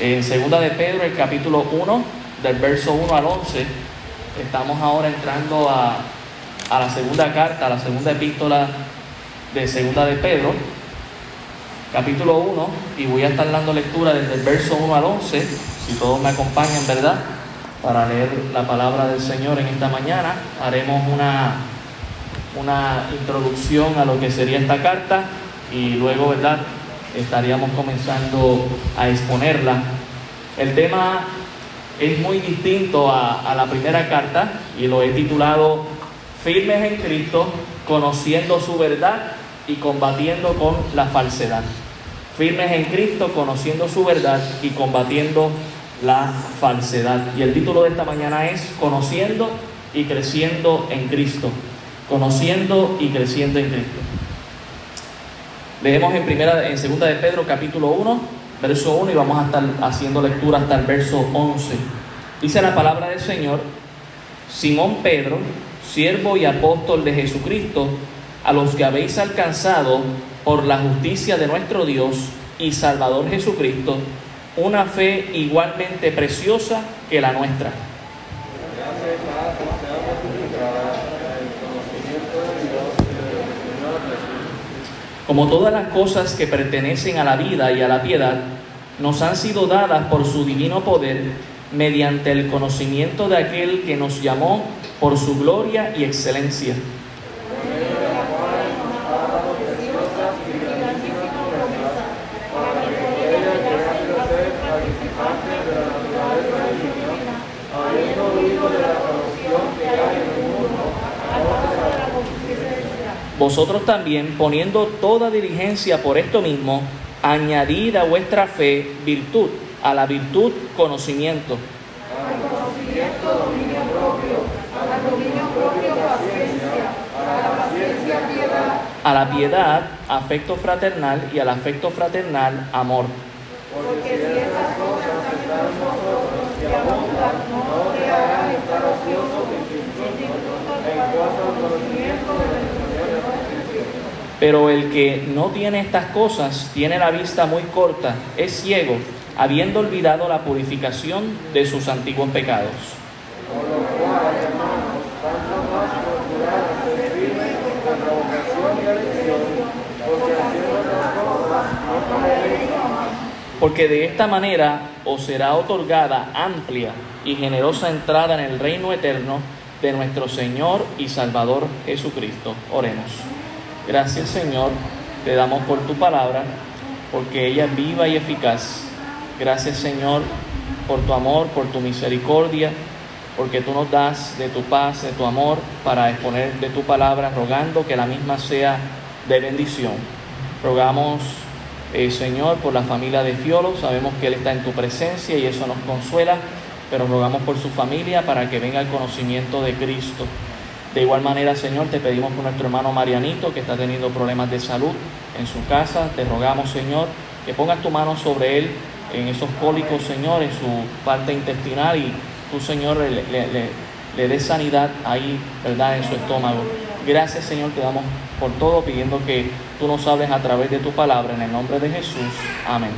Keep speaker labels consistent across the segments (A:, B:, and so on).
A: En segunda de Pedro, el capítulo 1, del verso 1 al 11, estamos ahora entrando a, a la segunda carta, a la segunda epístola de segunda de Pedro, capítulo 1, y voy a estar dando lectura desde el verso 1 al 11, si todos me acompañan, ¿verdad? Para leer la palabra del Señor en esta mañana. Haremos una, una introducción a lo que sería esta carta y luego, ¿verdad? Estaríamos comenzando a exponerla. El tema es muy distinto a, la primera carta y lo he titulado Firmes en Cristo, conociendo su verdad y combatiendo con la falsedad. Firmes en Cristo, conociendo su verdad y combatiendo la falsedad. Y el título de esta mañana es Conociendo y creciendo en Cristo. Conociendo y creciendo en Cristo. Leemos en primera en segunda de Pedro capítulo 1, verso 1 y vamos a estar haciendo lectura hasta el verso 11. Dice la palabra del Señor, Simón Pedro, siervo y apóstol de Jesucristo, a los que habéis alcanzado por la justicia de nuestro Dios y Salvador Jesucristo, una fe igualmente preciosa que la nuestra. Como todas las cosas que pertenecen a la vida y a la piedad, nos han sido dadas por su divino poder mediante el conocimiento de aquel que nos llamó por su gloria y excelencia Vosotros también, poniendo toda diligencia por esto mismo, añadid a vuestra fe virtud, a la virtud conocimiento. Al conocimiento dominio propio, al dominio propio paciencia, a la paciencia piedad. A la piedad afecto fraternal y al afecto fraternal amor. Porque si estas cosas están en vosotros y abundan, no te harán estar ociosos en cuanto al conocimiento de pero el que no tiene estas cosas tiene la vista muy corta, es ciego, habiendo olvidado la purificación de sus antiguos pecados. Porque de esta manera os será otorgada amplia y generosa entrada en el reino eterno de nuestro Señor y Salvador Jesucristo. Oremos. Gracias Señor, te damos por tu palabra, porque ella es viva y eficaz. Gracias Señor por tu amor, por tu misericordia, porque tú nos das de tu paz, de tu amor, para exponer de tu palabra, rogando que la misma sea de bendición. Rogamos, eh, Señor, por la familia de Fiolo, sabemos que Él está en tu presencia y eso nos consuela, pero rogamos por su familia para que venga el conocimiento de Cristo. De igual manera, Señor, te pedimos por nuestro hermano Marianito, que está teniendo problemas de salud en su casa. Te rogamos, Señor, que pongas tu mano sobre él en esos cólicos, Señor, en su parte intestinal y tú, Señor, le, le, le des sanidad ahí, ¿verdad?, en su estómago. Gracias, Señor, te damos por todo, pidiendo que tú nos hables a través de tu palabra. En el nombre de Jesús. Amén.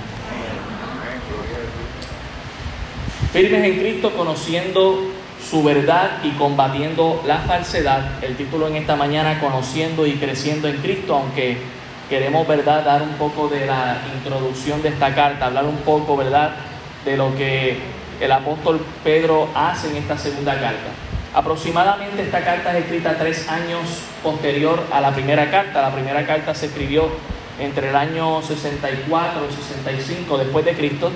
A: Firmes en Cristo, conociendo su verdad y combatiendo la falsedad. El título en esta mañana, Conociendo y Creciendo en Cristo, aunque queremos, ¿verdad?, dar un poco de la introducción de esta carta, hablar un poco, ¿verdad?, de lo que el apóstol Pedro hace en esta segunda carta. Aproximadamente esta carta es escrita tres años posterior a la primera carta. La primera carta se escribió entre el año 64 y 65 después de Cristo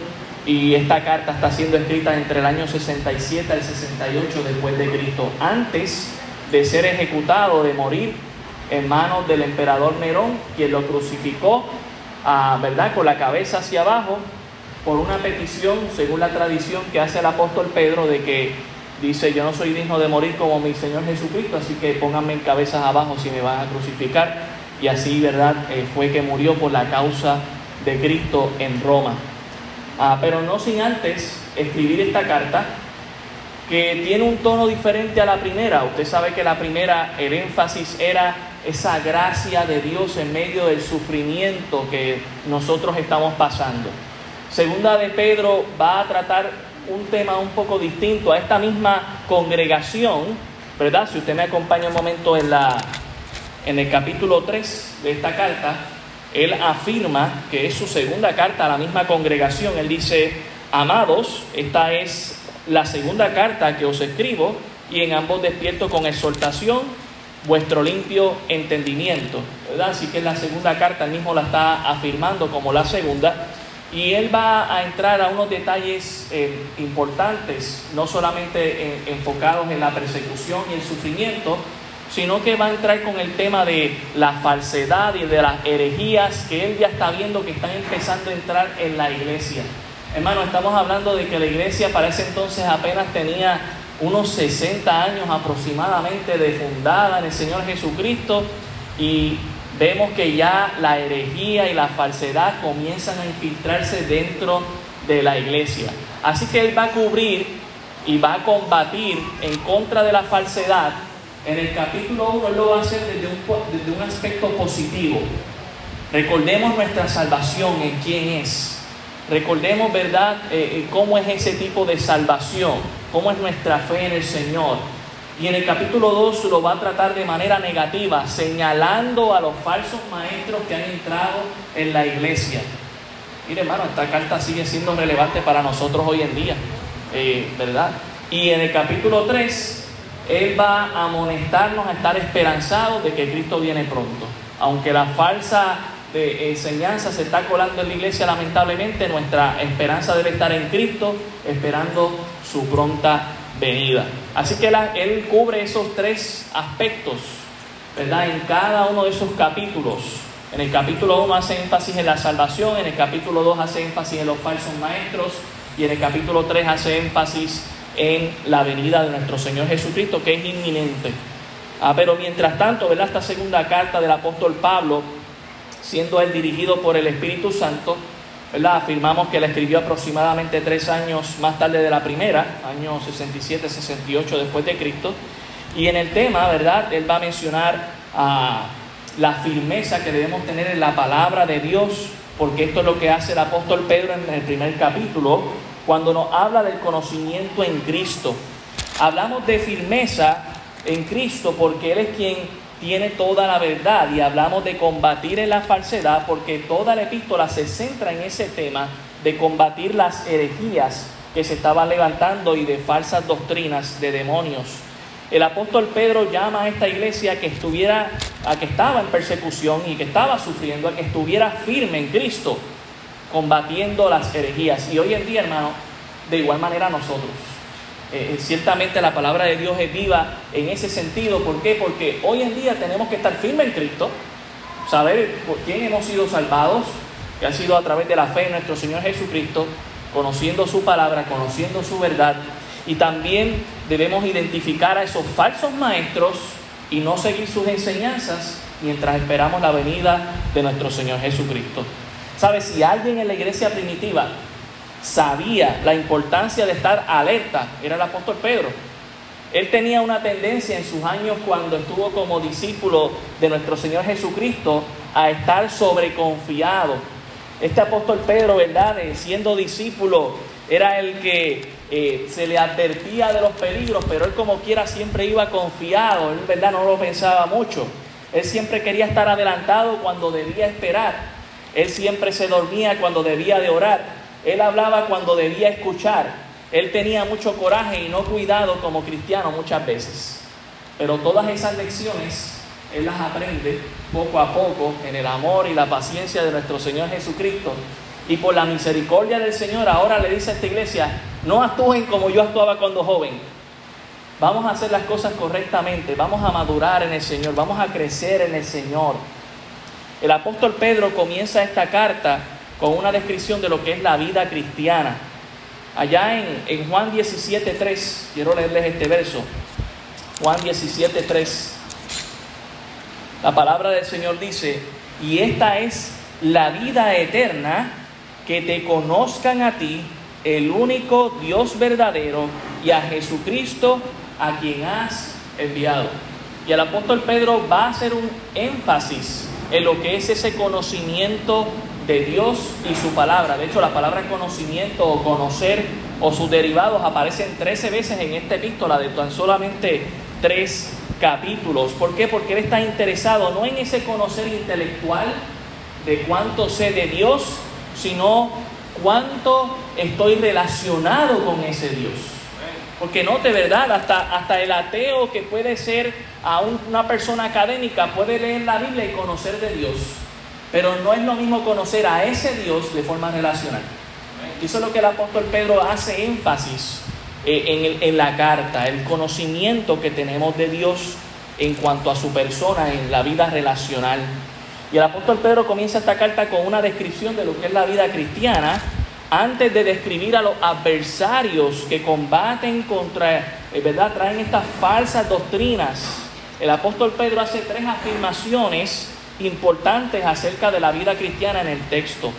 A: y esta carta está siendo escrita entre el año 67 al 68 después de Cristo, antes de ser ejecutado, de morir en manos del emperador Nerón, quien lo crucificó, ah, ¿verdad?, con la cabeza hacia abajo, por una petición, según la tradición que hace el apóstol Pedro, de que dice, yo no soy digno de morir como mi Señor Jesucristo, así que pónganme en cabezas abajo si me van a crucificar. Y así, ¿verdad?, eh, fue que murió por la causa de Cristo en Roma. Ah, pero no sin antes escribir esta carta que tiene un tono diferente a la primera. Usted sabe que la primera, el énfasis era esa gracia de Dios en medio del sufrimiento que nosotros estamos pasando. Segunda de Pedro va a tratar un tema un poco distinto a esta misma congregación, ¿verdad? Si usted me acompaña un momento en, la, en el capítulo 3 de esta carta, él afirma que es su segunda carta a la misma congregación. Él dice, amados, esta es la segunda carta que os escribo y en ambos despierto con exhortación vuestro limpio entendimiento. Así que la segunda carta él mismo la está afirmando como la segunda. Y él va a entrar a unos detalles eh, importantes, no solamente enfocados en la persecución y el sufrimiento, sino que va a entrar con el tema de la falsedad y de las herejías que él ya está viendo que están empezando a entrar en la iglesia. Hermano, estamos hablando de que la iglesia para ese entonces apenas tenía unos 60 años aproximadamente de fundada en el Señor Jesucristo y vemos que ya la herejía y la falsedad comienzan a infiltrarse dentro de la iglesia. Así que Él va a cubrir y va a combatir en contra de la falsedad. En el capítulo 1 Él lo va a hacer desde un, desde un aspecto positivo. Recordemos nuestra salvación en quién es. Recordemos, ¿verdad?, eh, eh, cómo es ese tipo de salvación, cómo es nuestra fe en el Señor. Y en el capítulo 2 lo va a tratar de manera negativa, señalando a los falsos maestros que han entrado en la iglesia. Mire, hermano, esta carta sigue siendo relevante para nosotros hoy en día, eh, ¿verdad? Y en el capítulo 3, Él va a amonestarnos a estar esperanzados de que Cristo viene pronto. Aunque la falsa de enseñanza se está colando en la iglesia, lamentablemente, nuestra esperanza debe estar en Cristo, esperando su pronta venida. Así que Él cubre esos tres aspectos, ¿verdad? En cada uno de esos capítulos. En el capítulo 1 hace énfasis en la salvación, en el capítulo 2 hace énfasis en los falsos maestros y en el capítulo 3 hace énfasis en la venida de nuestro Señor Jesucristo, que es inminente. Ah, pero mientras tanto, ¿verdad? Esta segunda carta del apóstol Pablo, siendo él dirigido por el Espíritu Santo, ¿verdad? Afirmamos que la escribió aproximadamente tres años más tarde de la primera, año 67-68 después de Cristo. Y en el tema, ¿verdad? Él va a mencionar a la firmeza que debemos tener en la palabra de Dios, porque esto es lo que hace el apóstol Pedro en el primer capítulo, cuando nos habla del conocimiento en Cristo. Hablamos de firmeza en Cristo porque Él es quien tiene toda la verdad y hablamos de combatir en la falsedad porque toda la epístola se centra en ese tema de combatir las herejías que se estaban levantando y de falsas doctrinas de demonios. El apóstol Pedro llama a esta iglesia que estuviera, a que estaba en persecución y que estaba sufriendo, a que estuviera firme en Cristo, combatiendo las herejías. Y hoy en día, hermano, de igual manera nosotros. Eh, eh, ciertamente la palabra de Dios es viva en ese sentido. ¿Por qué? Porque hoy en día tenemos que estar firmes en Cristo, saber por quién hemos sido salvados, que ha sido a través de la fe en nuestro Señor Jesucristo, conociendo su palabra, conociendo su verdad. Y también debemos identificar a esos falsos maestros y no seguir sus enseñanzas mientras esperamos la venida de nuestro Señor Jesucristo. ¿Sabes? Si alguien en la iglesia primitiva sabía la importancia de estar alerta, era el apóstol Pedro. Él tenía una tendencia en sus años cuando estuvo como discípulo de nuestro Señor Jesucristo a estar sobreconfiado. Este apóstol Pedro, ¿verdad? Siendo discípulo, era el que eh, se le advertía de los peligros, pero él como quiera siempre iba confiado, él, ¿verdad? No lo pensaba mucho. Él siempre quería estar adelantado cuando debía esperar. Él siempre se dormía cuando debía de orar. Él hablaba cuando debía escuchar. Él tenía mucho coraje y no cuidado como cristiano muchas veces. Pero todas esas lecciones Él las aprende poco a poco en el amor y la paciencia de nuestro Señor Jesucristo. Y por la misericordia del Señor ahora le dice a esta iglesia, no actúen como yo actuaba cuando joven. Vamos a hacer las cosas correctamente, vamos a madurar en el Señor, vamos a crecer en el Señor. El apóstol Pedro comienza esta carta con una descripción de lo que es la vida cristiana. Allá en, en Juan 17.3, quiero leerles este verso. Juan 17.3. La palabra del Señor dice, y esta es la vida eterna, que te conozcan a ti, el único Dios verdadero, y a Jesucristo, a quien has enviado. Y el apóstol Pedro va a hacer un énfasis en lo que es ese conocimiento de Dios y su palabra. De hecho, la palabra conocimiento o conocer o sus derivados aparecen 13 veces en esta epístola de tan solamente tres capítulos. ¿Por qué? Porque él está interesado no en ese conocer intelectual de cuánto sé de Dios, sino cuánto estoy relacionado con ese Dios. Porque note, ¿verdad? Hasta, hasta el ateo que puede ser a una persona académica puede leer la Biblia y conocer de Dios. Pero no es lo mismo conocer a ese Dios de forma relacional. Eso es lo que el apóstol Pedro hace énfasis eh, en, la carta, el conocimiento que tenemos de Dios en cuanto a su persona en la vida relacional. Y el apóstol Pedro comienza esta carta con una descripción de lo que es la vida cristiana antes de describir a los adversarios que combaten contra, eh, ¿verdad? Traen estas falsas doctrinas. El apóstol Pedro hace tres afirmaciones importantes acerca de la vida cristiana en el texto.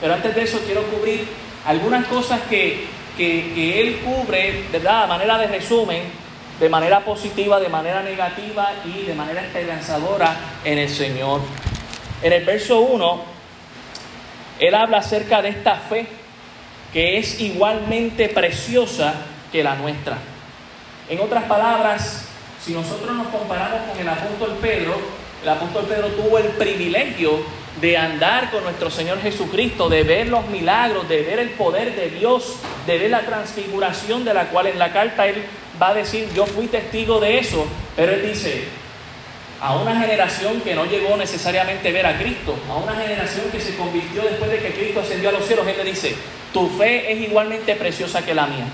A: Pero antes de eso quiero cubrir algunas cosas que, que, él cubre, ¿verdad? A manera de resumen, de manera positiva, de manera negativa y de manera esperanzadora en el Señor. En el verso 1, él habla acerca de esta fe que es igualmente preciosa que la nuestra. En otras palabras, si nosotros nos comparamos con el apóstol Pedro, el apóstol Pedro tuvo el privilegio de andar con nuestro Señor Jesucristo, de ver los milagros, de ver el poder de Dios, de ver la transfiguración de la cual en la carta él va a decir, yo fui testigo de eso, pero él dice, a una generación que no llegó necesariamente a ver a Cristo, a una generación que se convirtió después de que Cristo ascendió a los cielos, él le dice, tu fe es igualmente preciosa que la mía.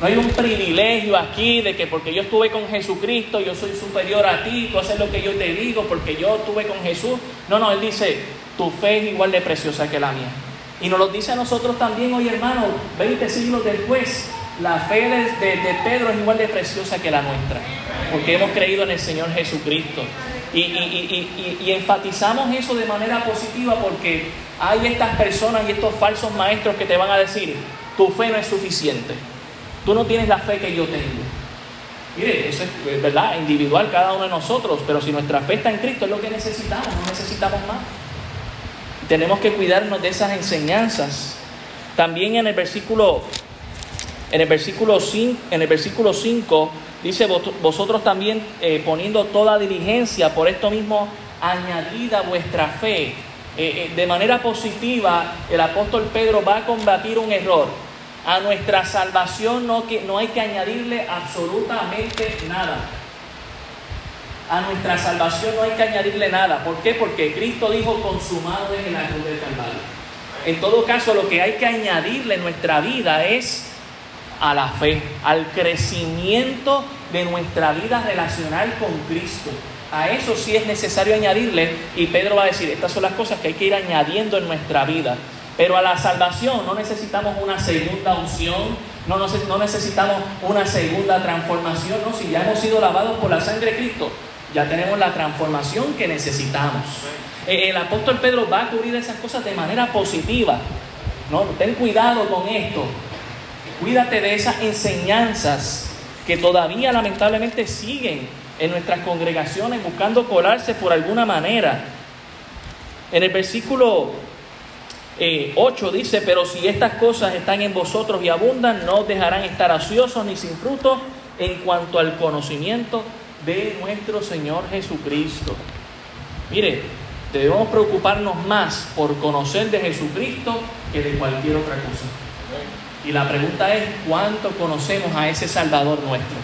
A: No hay un privilegio aquí de que porque yo estuve con Jesucristo, yo soy superior a ti, tú haces lo que yo te digo porque yo estuve con Jesús. No, no, Él dice, tu fe es igual de preciosa que la mía. Y nos lo dice a nosotros también hoy, hermano, 20 siglos después, la fe de, Pedro es igual de preciosa que la nuestra, porque hemos creído en el Señor Jesucristo. Y, y, enfatizamos eso de manera positiva porque hay estas personas y estos falsos maestros que te van a decir, tu fe no es suficiente. Tú no tienes la fe que yo tengo. Mire, eso es verdad, individual cada uno de nosotros, pero si nuestra fe está en Cristo es lo que necesitamos, no necesitamos más. Tenemos que cuidarnos de esas enseñanzas. También en el versículo en el versículo 5, en el versículo 5 dice vosotros también eh, poniendo toda diligencia por esto mismo añadida vuestra fe. Eh, eh, de manera positiva, el apóstol Pedro va a combatir un error. A nuestra salvación no, hay que añadirle absolutamente nada. A nuestra salvación no hay que añadirle nada. ¿Por qué? Porque Cristo dijo consumado es el cruz del Calvario. En todo caso, lo que hay que añadirle en nuestra vida es a la fe, al crecimiento de nuestra vida relacional con Cristo. A eso sí es necesario añadirle, y Pedro va a decir, estas son las cosas que hay que ir añadiendo en nuestra vida. Pero a la salvación no necesitamos una segunda unción, no, no necesitamos una segunda transformación, no, si ya hemos sido lavados por la sangre de Cristo, ya tenemos la transformación que necesitamos. Eh, el apóstol Pedro va a cubrir esas cosas de manera positiva. ¿no? Ten cuidado con esto. Cuídate de esas enseñanzas que todavía lamentablemente siguen en nuestras congregaciones buscando colarse por alguna manera. En el versículo 8 eh, dice, pero si estas cosas están en vosotros y abundan, no dejarán estar ociosos ni sin fruto en cuanto al conocimiento de nuestro Señor Jesucristo. Mire, debemos preocuparnos más por conocer de Jesucristo que de cualquier otra cosa. Y la pregunta es, ¿cuánto conocemos a ese Salvador nuestro?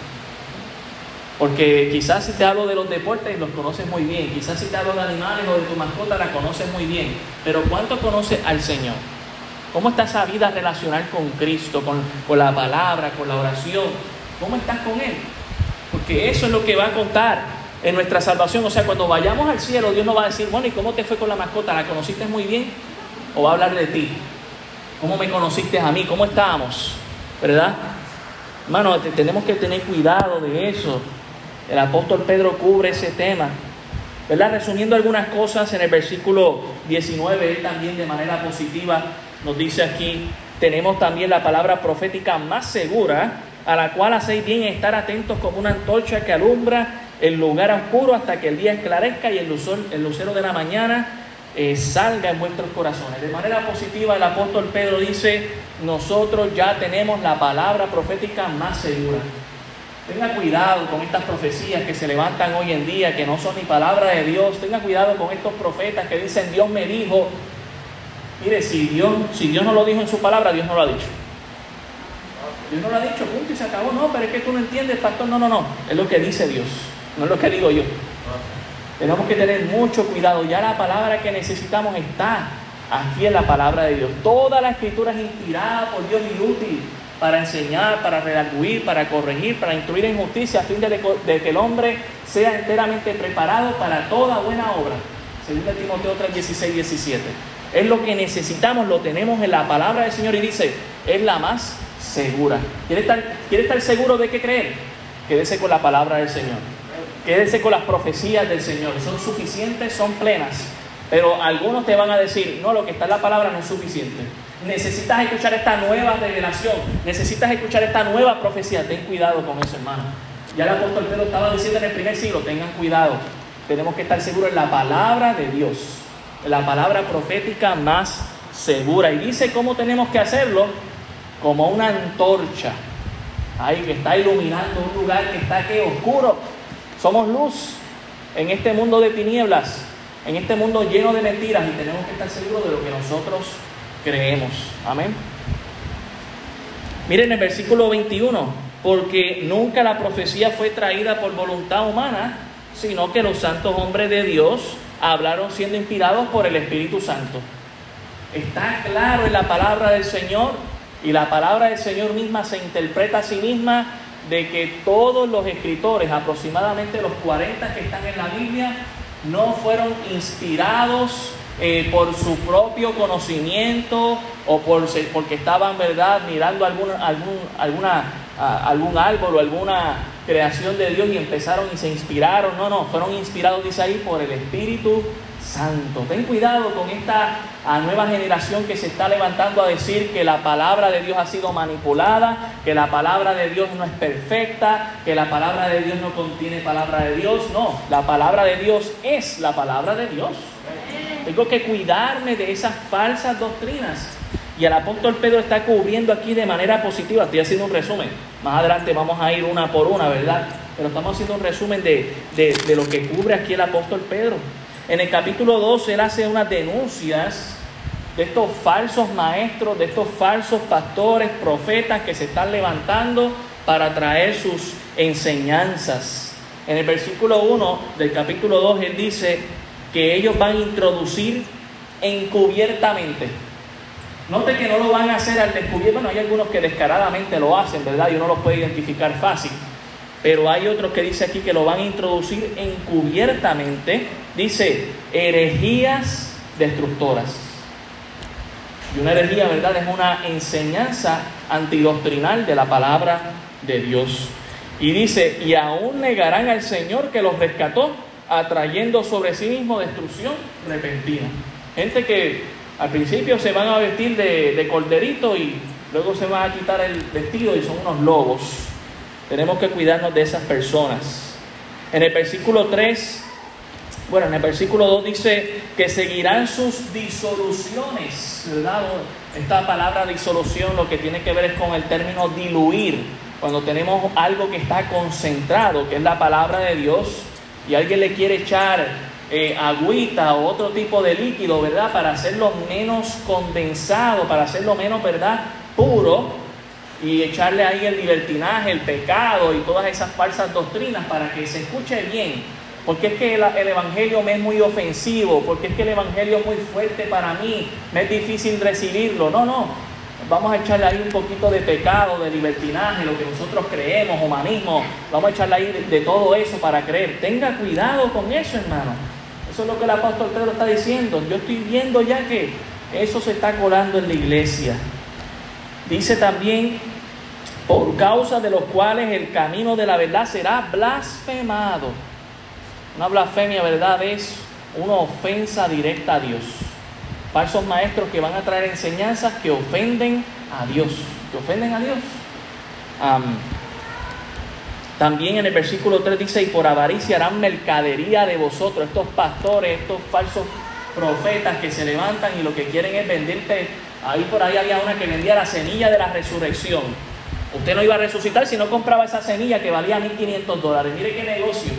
A: Porque quizás si te hablo de los deportes, los conoces muy bien. Quizás si te hablo de animales o de tu mascota, la conoces muy bien. Pero ¿cuánto conoces al Señor? ¿Cómo está esa vida relacional con Cristo, con, la palabra, con la oración? ¿Cómo estás con Él? Porque eso es lo que va a contar en nuestra salvación. O sea, cuando vayamos al cielo, Dios nos va a decir, bueno, ¿y cómo te fue con la mascota? ¿La conociste muy bien? ¿O va a hablar de ti? ¿Cómo me conociste a mí? ¿Cómo estábamos? ¿Verdad? Hermano, tenemos que tener cuidado de eso. El apóstol Pedro cubre ese tema. ¿Verdad? Resumiendo algunas cosas en el versículo 19, él también de manera positiva nos dice aquí, tenemos también la palabra profética más segura, a la cual hacéis bien estar atentos como una antorcha que alumbra el lugar oscuro hasta que el día esclarezca y el, lucero, el lucero de la mañana eh, salga en vuestros corazones. De manera positiva, el apóstol Pedro dice, nosotros ya tenemos la palabra profética más segura. Tenga cuidado con estas profecías que se levantan hoy en día, que no son ni palabra de Dios. Tenga cuidado con estos profetas que dicen Dios me dijo. Mire, si Dios, si Dios no lo dijo en su palabra, Dios no lo ha dicho. Dios no lo ha dicho, punto y se acabó. No, pero es que tú no entiendes, pastor. No, no, no. Es lo que dice Dios, no es lo que digo yo. Tenemos que tener mucho cuidado. Ya la palabra que necesitamos está aquí en la palabra de Dios. Toda la escritura es inspirada por Dios y útil para enseñar, para redarguir, para corregir, para instruir en justicia, a fin de, que el hombre sea enteramente preparado para toda buena obra. Según Timoteo 3, 16, 17. Es lo que necesitamos, lo tenemos en la palabra del Señor y dice, es la más segura. ¿Quiere estar, quiere estar seguro de qué creer? Quédese con la palabra del Señor. Quédese con las profecías del Señor. Son suficientes, son plenas. Pero algunos te van a decir, no, lo que está en la palabra no es suficiente. Necesitas escuchar esta nueva revelación, necesitas escuchar esta nueva profecía. Ten cuidado con eso, hermano. Ya el apóstol Pedro estaba diciendo en el primer siglo, tengan cuidado. Tenemos que estar seguros en la palabra de Dios, la palabra profética más segura. Y dice cómo tenemos que hacerlo, como una antorcha, ahí que está iluminando un lugar que está aquí oscuro. Somos luz en este mundo de tinieblas, en este mundo lleno de mentiras y tenemos que estar seguros de lo que nosotros creemos. Amén. Miren el versículo 21, porque nunca la profecía fue traída por voluntad humana, sino que los santos hombres de Dios hablaron siendo inspirados por el Espíritu Santo. Está claro en la palabra del Señor y la palabra del Señor misma se interpreta a sí misma de que todos los escritores, aproximadamente los 40 que están en la Biblia, no fueron inspirados eh, por su propio conocimiento o por, porque estaban, ¿verdad?, mirando algún, algún, alguna, algún árbol o alguna creación de Dios y empezaron y se inspiraron. No, no, fueron inspirados, dice ahí, por el Espíritu Santo. Ten cuidado con esta nueva generación que se está levantando a decir que la palabra de Dios ha sido manipulada, que la palabra de Dios no es perfecta, que la palabra de Dios no contiene palabra de Dios. No, la palabra de Dios es la palabra de Dios. Tengo que cuidarme de esas falsas doctrinas. Y el apóstol Pedro está cubriendo aquí de manera positiva. Estoy haciendo un resumen. Más adelante vamos a ir una por una, ¿verdad? Pero estamos haciendo un resumen de, de, lo que cubre aquí el apóstol Pedro. En el capítulo 12 él hace unas denuncias de estos falsos maestros, de estos falsos pastores, profetas que se están levantando para traer sus enseñanzas. En el versículo 1 del capítulo 2 él dice, que ellos van a introducir encubiertamente. Note que no lo van a hacer al descubierto. Bueno, hay algunos que descaradamente lo hacen, ¿verdad? Y uno los puede identificar fácil. Pero hay otros que dice aquí que lo van a introducir encubiertamente. Dice, herejías destructoras. Y una herejía, ¿verdad? Es una enseñanza antidoctrinal de la palabra de Dios. Y dice, y aún negarán al Señor que los rescató atrayendo sobre sí mismo destrucción repentina. Gente que al principio se van a vestir de, de corderito y luego se van a quitar el vestido y son unos lobos. Tenemos que cuidarnos de esas personas. En el versículo 3, bueno, en el versículo 2 dice que seguirán sus disoluciones, ¿verdad? Esta palabra disolución lo que tiene que ver es con el término diluir. Cuando tenemos algo que está concentrado, que es la palabra de Dios, y alguien le quiere echar eh, agüita o otro tipo de líquido, ¿verdad? Para hacerlo menos condensado, para hacerlo menos, ¿verdad? Puro y echarle ahí el libertinaje, el pecado y todas esas falsas doctrinas para que se escuche bien. Porque es que el, el, Evangelio me es muy ofensivo, porque es que el Evangelio es muy fuerte para mí, me es difícil recibirlo. No, no, vamos a echarle ahí un poquito de pecado, de libertinaje, lo que nosotros creemos, humanismo, vamos a echarle ahí de, todo eso para creer. Tenga cuidado con eso, hermano. Eso es lo que el apóstol Pedro está diciendo. Yo estoy viendo ya que eso se está colando en la iglesia. Dice también, por causa de los cuales el camino de la verdad será blasfemado. Una blasfemia, ¿verdad? Es una ofensa directa a Dios falsos maestros que van a traer enseñanzas que ofenden a Dios, que ofenden a Dios. también en el versículo 3 dice, y por avaricia harán mercadería de vosotros, estos pastores, estos falsos profetas que se levantan y lo que quieren es venderte. Ahí por ahí había una que vendía la semilla de la resurrección. Usted no iba a resucitar si no compraba esa semilla que valía 1.500 dólares. Mire qué negocio.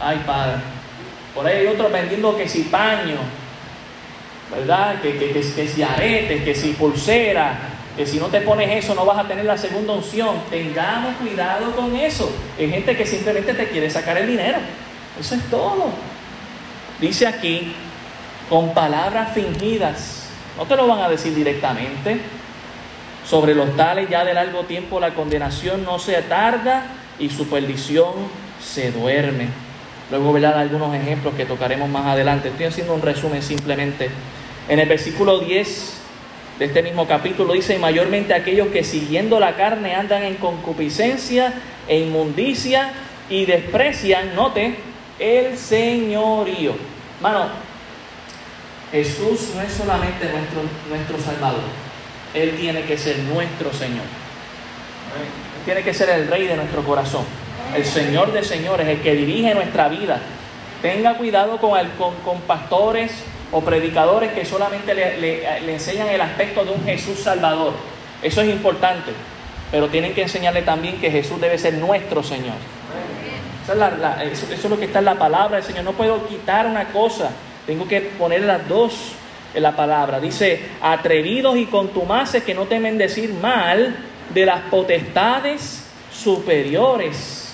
A: Ay, Padre. Por ahí hay otros vendiendo que si ¿verdad? Que, que, que, si aretes, que si pulsera, que si no te pones eso no vas a tener la segunda unción. Tengamos cuidado con eso. Hay gente que simplemente te quiere sacar el dinero. Eso es todo. Dice aquí, con palabras fingidas. No te lo van a decir directamente. Sobre los tales ya de largo tiempo la condenación no se tarda y su perdición se duerme. Luego verán algunos ejemplos que tocaremos más adelante. Estoy haciendo un resumen simplemente. En el versículo 10 de este mismo capítulo dice, mayormente aquellos que siguiendo la carne andan en concupiscencia e inmundicia y desprecian, note, el señorío. Mano, Jesús no es solamente nuestro, nuestro Salvador, Él tiene que ser nuestro Señor. Él tiene que ser el Rey de nuestro corazón, el Señor de señores, el que dirige nuestra vida. Tenga cuidado con, el, con, con pastores o predicadores que solamente le, le, enseñan el aspecto de un Jesús Salvador. Eso es importante, pero tienen que enseñarle también que Jesús debe ser nuestro Señor. Es, eso es, lo que está en la palabra del Señor. No puedo quitar una cosa, tengo que poner las dos en la palabra. Dice, atrevidos y contumaces que no temen decir mal de las potestades superiores.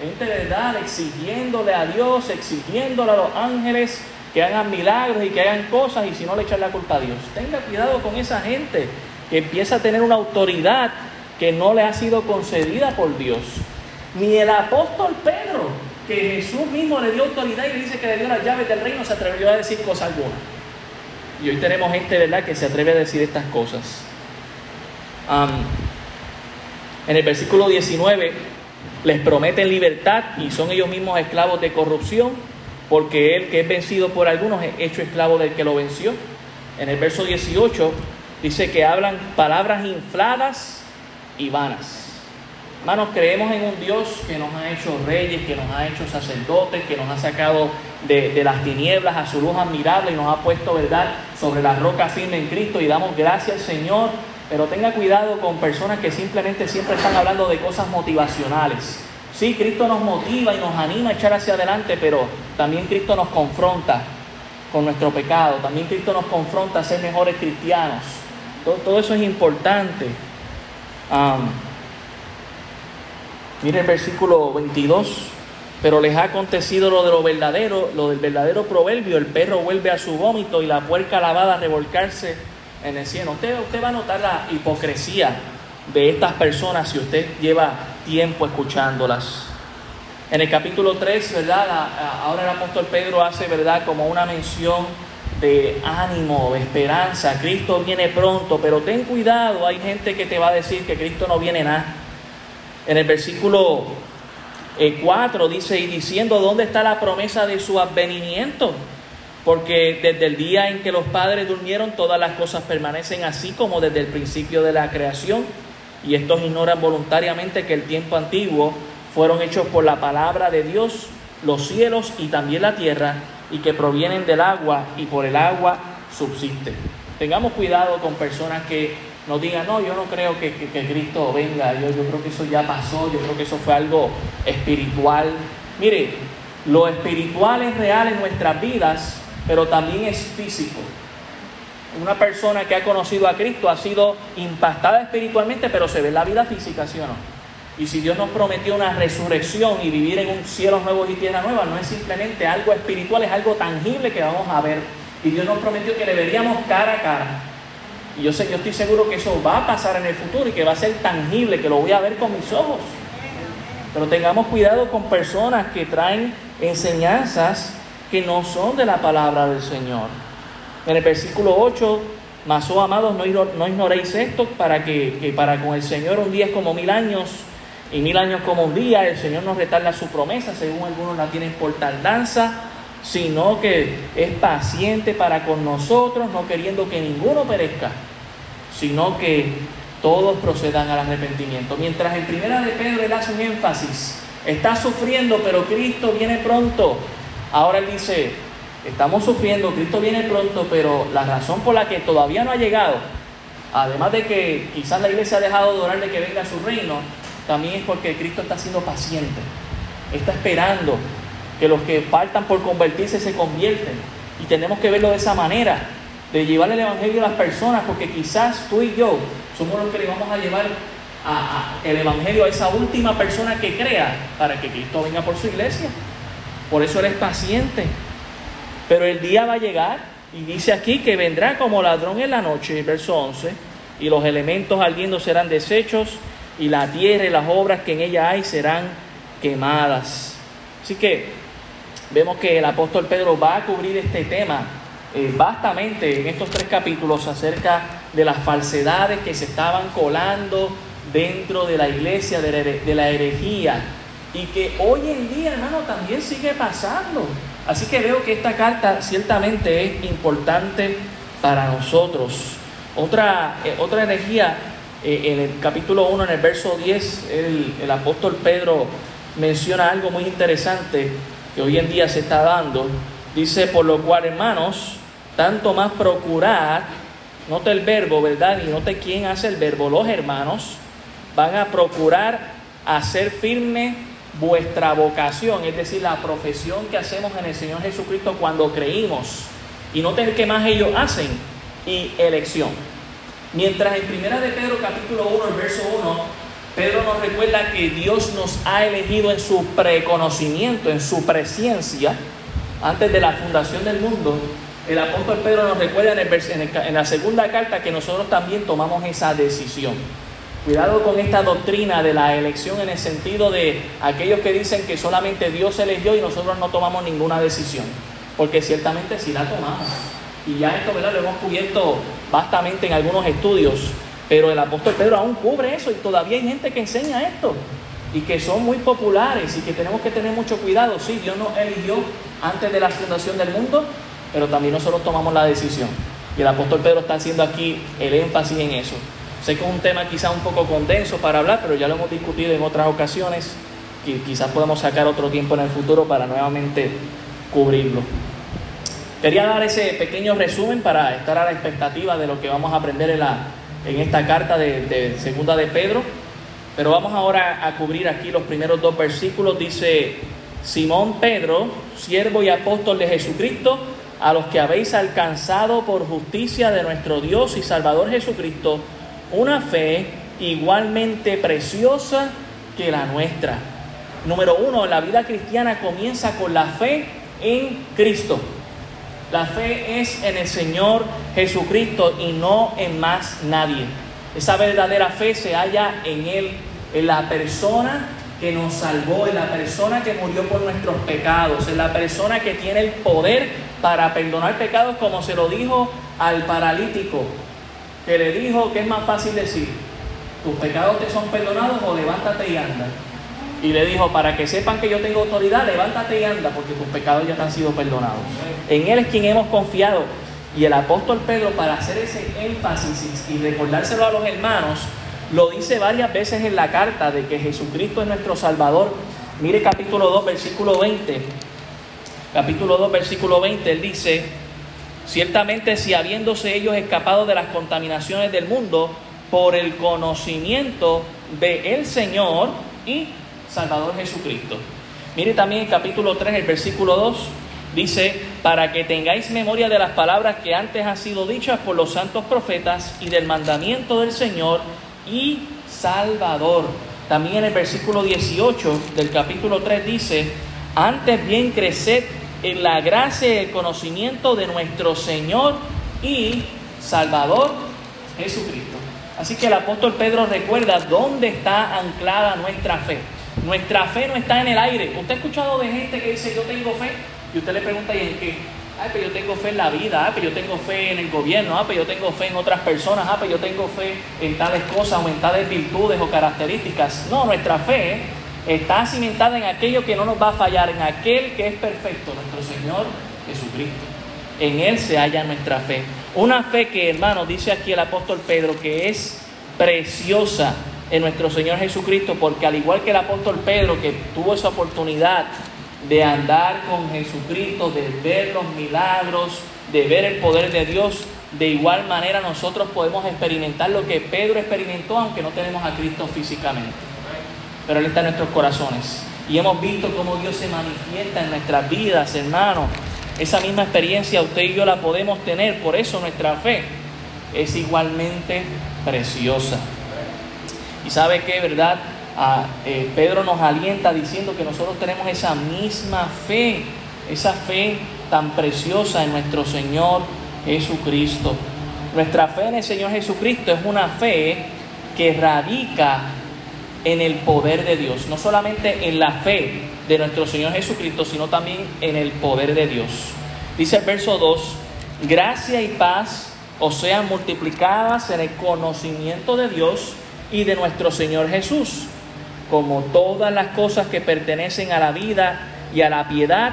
A: Gente de verdad exigiéndole a Dios, exigiéndole a los ángeles que hagan milagros y que hagan cosas y si no le echan la culpa a Dios. Tenga cuidado con esa gente que empieza a tener una autoridad que no le ha sido concedida por Dios. Ni el apóstol Pedro, que Jesús mismo le dio autoridad y le dice que le dio las llaves del reino, se atrevió a decir cosa alguna. Y hoy tenemos gente, ¿verdad?, que se atreve a decir estas cosas. En el versículo 19 les prometen libertad y son ellos mismos esclavos de corrupción, porque él que es vencido por algunos es hecho esclavo del que lo venció. En el verso 18 dice que hablan palabras infladas y vanas. Hermanos, creemos en un Dios que nos ha hecho reyes, que nos ha hecho sacerdotes, que nos ha sacado de, de, las tinieblas a su luz admirable y nos ha puesto, ¿verdad?, sobre la roca firme en Cristo y damos gracias, Señor. Pero tenga cuidado con personas que simplemente siempre están hablando de cosas motivacionales. Sí, Cristo nos motiva y nos anima a echar hacia adelante, pero también Cristo nos confronta con nuestro pecado. También Cristo nos confronta a ser mejores cristianos. Todo, eso es importante. Mire el versículo 22. Pero les ha acontecido lo de lo verdadero, lo del verdadero proverbio, el perro vuelve a su vómito y la puerca lavada a revolcarse en el cielo. Usted, usted va a notar la hipocresía de estas personas si usted lleva tiempo escuchándolas. En el capítulo 3, ¿verdad? Ahora el apóstol Pedro hace, ¿verdad? Como una mención de ánimo, de esperanza. Cristo viene pronto, pero ten cuidado, hay gente que te va a decir que Cristo no viene nada. En el versículo 4 dice, y diciendo, ¿dónde está la promesa de su advenimiento? Porque desde el día en que los padres durmieron, todas las cosas permanecen así como desde el principio de la creación. Y estos ignoran voluntariamente que el tiempo antiguo fueron hechos por la palabra de Dios, los cielos y también la tierra, y que provienen del agua y por el agua subsisten. Tengamos cuidado con personas que nos digan, no, yo no creo que, que, que Cristo venga, yo, yo creo que eso ya pasó, yo creo que eso fue algo espiritual. Mire, lo espiritual es real en nuestras vidas, pero también es físico. Una persona que ha conocido a Cristo ha sido impactada espiritualmente, pero se ve en la vida física, ¿sí o no? Y si Dios nos prometió una resurrección y vivir en un cielo nuevo y tierra nueva, no es simplemente algo espiritual, es algo tangible que vamos a ver. Y Dios nos prometió que le veríamos cara a cara. Y yo, sé, yo estoy seguro que eso va a pasar en el futuro y que va a ser tangible, que lo voy a ver con mis ojos. Pero tengamos cuidado con personas que traen enseñanzas que no son de la palabra del Señor. En el versículo 8, mas oh amados, no, no ignoréis esto, para que, que, para con el Señor un día es como mil años y mil años como un día, el Señor nos retarda su promesa, según algunos la tienen por tardanza, sino que es paciente para con nosotros, no queriendo que ninguno perezca, sino que todos procedan al arrepentimiento. Mientras en primera de Pedro él hace un énfasis, está sufriendo, pero Cristo viene pronto. Ahora él dice, estamos sufriendo, Cristo viene pronto, pero la razón por la que todavía no ha llegado, además de que quizás la iglesia ha dejado de orar de que venga su reino, también es porque Cristo está siendo paciente, está esperando que los que faltan por convertirse se convierten. Y tenemos que verlo de esa manera, de llevar el Evangelio a las personas, porque quizás tú y yo somos los que le vamos a llevar el Evangelio a esa última persona que crea para que Cristo venga por su iglesia. Por eso Él es paciente. Pero el día va a llegar y dice aquí que vendrá como ladrón en la noche, verso 11, y los elementos ardiendo serán deshechos y la tierra y las obras que en ella hay serán quemadas. Así que vemos que el apóstol Pedro va a cubrir este tema eh, vastamente en estos tres capítulos acerca de las falsedades que se estaban colando dentro de la iglesia, de la herejía, y que hoy en día, hermano, también sigue pasando. Así que veo que esta carta ciertamente es importante para nosotros. Otra, eh, otra herejía, eh, en el capítulo 1, en el verso 10, el, el apóstol Pedro menciona algo muy interesante que hoy en día se está dando. Dice, por lo cual, hermanos, tanto más procurar, note el verbo, ¿verdad? Y note quién hace el verbo, los hermanos, van a procurar hacer firme vuestra vocación, es decir, la profesión que hacemos en el Señor Jesucristo cuando creímos. Y noten qué más ellos hacen, y elección. Mientras en Primera de Pedro capítulo 1, el verso 1, Pedro nos recuerda que Dios nos ha elegido en su preconocimiento, en su presencia, antes de la fundación del mundo. El apóstol Pedro nos recuerda en, en la segunda carta que nosotros también tomamos esa decisión. Cuidado con esta doctrina de la elección en el sentido de aquellos que dicen que solamente Dios eligió y nosotros no tomamos ninguna decisión. Porque ciertamente sí la tomamos. Y ya esto ¿verdad? lo hemos cubierto bastante en algunos estudios. Pero el apóstol Pedro aún cubre eso y todavía hay gente que enseña esto. Y que son muy populares y que tenemos que tener mucho cuidado. Sí, Dios nos eligió antes de la fundación del mundo, pero también nosotros tomamos la decisión. Y el apóstol Pedro está haciendo aquí el énfasis en eso. Sé que es un tema quizá un poco condenso para hablar, pero ya lo hemos discutido en otras ocasiones y quizás podemos sacar otro tiempo en el futuro para nuevamente cubrirlo. Quería dar ese pequeño resumen para estar a la expectativa de lo que vamos a aprender en, la, en esta carta de, de Segunda de Pedro. Pero vamos ahora a cubrir aquí los primeros dos versículos. Dice Simón Pedro, siervo y apóstol de Jesucristo, a los que habéis alcanzado por justicia de nuestro Dios y Salvador Jesucristo, una fe igualmente preciosa que la nuestra. Número uno, la vida cristiana comienza con la fe en Cristo. La fe es en el Señor Jesucristo y no en más nadie. Esa verdadera fe se halla en Él, en la persona que nos salvó, en la persona que murió por nuestros pecados, en la persona que tiene el poder para perdonar pecados, como se lo dijo al paralítico que le dijo que es más fácil decir, tus pecados te son perdonados o levántate y anda. Y le dijo, para que sepan que yo tengo autoridad, levántate y anda, porque tus pecados ya te han sido perdonados. En Él es quien hemos confiado. Y el apóstol Pedro, para hacer ese énfasis y recordárselo a los hermanos, lo dice varias veces en la carta de que Jesucristo es nuestro Salvador. Mire capítulo 2, versículo 20. Capítulo 2, versículo 20, él dice, Ciertamente si habiéndose ellos escapado de las contaminaciones del mundo por el conocimiento de el Señor y Salvador Jesucristo. Mire también el capítulo 3, el versículo 2, dice, para que tengáis memoria de las palabras que antes han sido dichas por los santos profetas y del mandamiento del Señor y Salvador. También en el versículo 18 del capítulo 3 dice, antes bien creced en la gracia y el conocimiento de nuestro Señor y Salvador Jesucristo. Así que el apóstol Pedro recuerda dónde está anclada nuestra fe. Nuestra fe no está en el aire. ¿Usted ha escuchado de gente que dice yo tengo fe? Y usted le pregunta, ¿y en qué? Ah, pero yo tengo fe en la vida, ah, pero yo tengo fe en el gobierno, ah, pero yo tengo fe en otras personas, ah, pero yo tengo fe en tales cosas o en tales virtudes o características. No, nuestra fe está cimentada en aquello que no nos va a fallar, en aquel que es perfecto, nuestro Señor Jesucristo. En Él se halla nuestra fe. Una fe que, hermano, dice aquí el apóstol Pedro, que es preciosa en nuestro Señor Jesucristo, porque al igual que el apóstol Pedro, que tuvo esa oportunidad de andar con Jesucristo, de ver los milagros, de ver el poder de Dios, de igual manera nosotros podemos experimentar lo que Pedro experimentó, aunque no tenemos a Cristo físicamente. Pero Él está en nuestros corazones. Y hemos visto cómo Dios se manifiesta en nuestras vidas, hermanos. Esa misma experiencia usted y yo la podemos tener. Por eso nuestra fe es igualmente preciosa. Y sabe que, ¿verdad? Ah, eh, Pedro nos alienta diciendo que nosotros tenemos esa misma fe, esa fe tan preciosa en nuestro Señor Jesucristo. Nuestra fe en el Señor Jesucristo es una fe que radica en el poder de Dios, no solamente en la fe de nuestro Señor Jesucristo, sino también en el poder de Dios. Dice el verso 2, gracia y paz o sean multiplicadas en el conocimiento de Dios y de nuestro Señor Jesús, como todas las cosas que pertenecen a la vida y a la piedad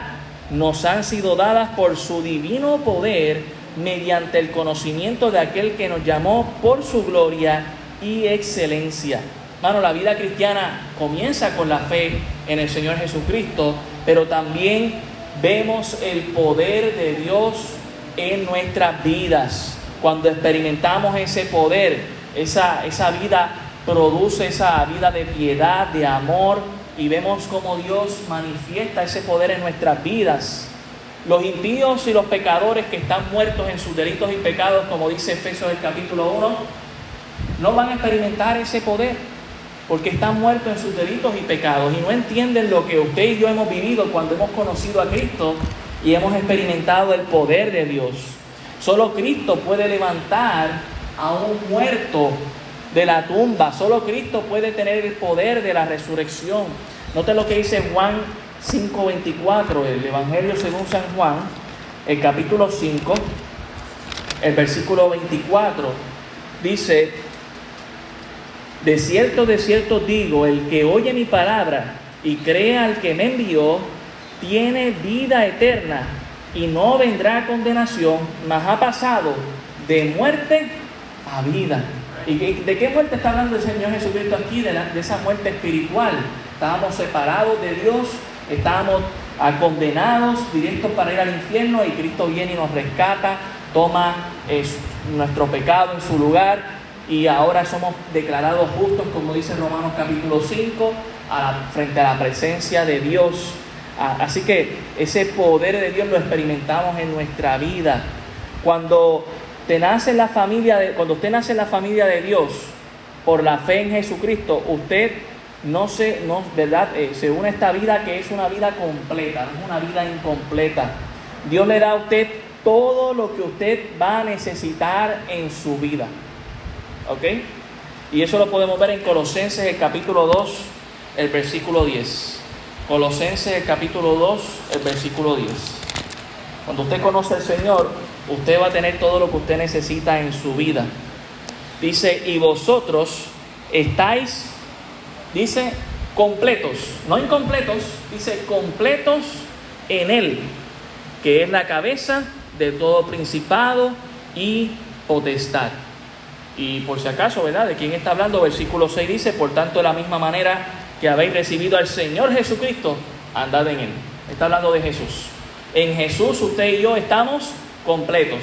A: nos han sido dadas por su divino poder mediante el conocimiento de aquel que nos llamó por su gloria y excelencia. Mano, la vida cristiana comienza con la fe en el Señor Jesucristo, pero también vemos el poder de Dios en nuestras vidas. Cuando experimentamos ese poder, esa, esa vida produce esa vida de piedad, de amor, y vemos cómo Dios manifiesta ese poder en nuestras vidas. Los impíos y los pecadores que están muertos en sus delitos y pecados, como dice Efesios el capítulo 1, no van a experimentar ese poder porque están muertos en sus delitos y pecados y no entienden lo que usted y yo hemos vivido cuando hemos conocido a Cristo y hemos experimentado el poder de Dios. Solo Cristo puede levantar a un muerto de la tumba. Solo Cristo puede tener el poder de la resurrección. Note lo que dice Juan 5.24, el Evangelio según San Juan, el capítulo 5, el versículo 24, dice, de cierto, de cierto digo, el que oye mi palabra y crea al que me envió, tiene vida eterna y no vendrá condenación, mas ha pasado de muerte a vida. ¿Y de qué muerte está hablando el Señor Jesucristo aquí? De, de esa muerte espiritual. Estábamos separados de Dios, estábamos condenados, directos para ir al infierno y Cristo viene y nos rescata, toma nuestro pecado en su lugar y ahora somos declarados justos, como dice Romanos capítulo 5, frente a la presencia de Dios. Así que ese poder de Dios lo experimentamos en nuestra vida. Cuando te nace la familia de, cuando usted nace en la familia de Dios por la fe en Jesucristo, usted no se, no, ¿verdad? Eh, se une a esta vida que es una vida completa, no es una vida incompleta. Dios le da a usted todo lo que usted va a necesitar en su vida. ¿Ok? Y eso lo podemos ver en Colosenses el capítulo 2, el versículo 10. Colosenses el capítulo 2, el versículo 10. Cuando usted conoce al Señor, usted va a tener todo lo que usted necesita en su vida. Dice, y vosotros estáis dice completos, no incompletos, dice completos en Él, que es la cabeza de todo principado y potestad. Y por si acaso, ¿verdad? ¿De quién está hablando? Versículo 6 dice, por tanto, de la misma manera que habéis recibido al Señor Jesucristo, andad en Él. Está hablando de Jesús. En Jesús usted y yo estamos completos.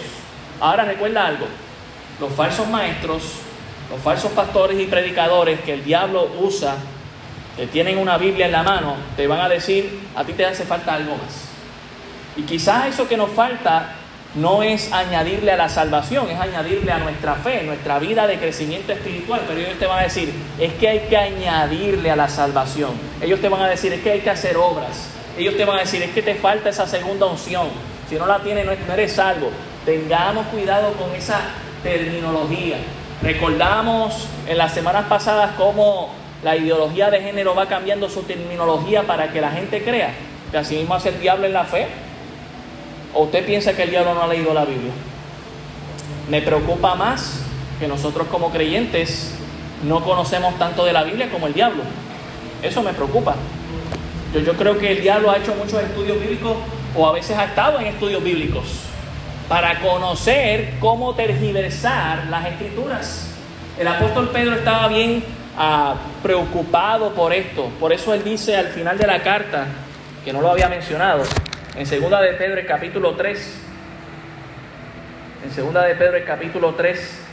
A: Ahora recuerda algo, los falsos maestros los falsos pastores y predicadores que el diablo usa, que tienen una Biblia en la mano, te van a decir, a ti te hace falta algo más. Y quizás eso que nos falta no es añadirle a la salvación, es añadirle a nuestra fe, nuestra vida de crecimiento espiritual. Pero ellos te van a decir, es que hay que añadirle a la salvación. Ellos te van a decir, es que hay que hacer obras. Ellos te van a decir, es que te falta esa segunda unción. Si no la tienes, no eres salvo. Tengamos cuidado con esa terminología. Recordamos en las semanas pasadas cómo la ideología de género va cambiando su terminología para que la gente crea que así mismo hace el diablo en la fe. ¿O usted piensa que el diablo no ha leído la Biblia? Me preocupa más que nosotros como creyentes no conocemos tanto de la Biblia como el diablo. Eso me preocupa. Yo, creo que el diablo ha hecho muchos estudios bíblicos o a veces ha estado en estudios bíblicos para conocer cómo tergiversar las escrituras. El apóstol Pedro estaba bien ah, preocupado por esto. Por eso él dice al final de la carta, que no lo había mencionado, en segunda de Pedro capítulo 3, en segunda de Pedro el capítulo 3,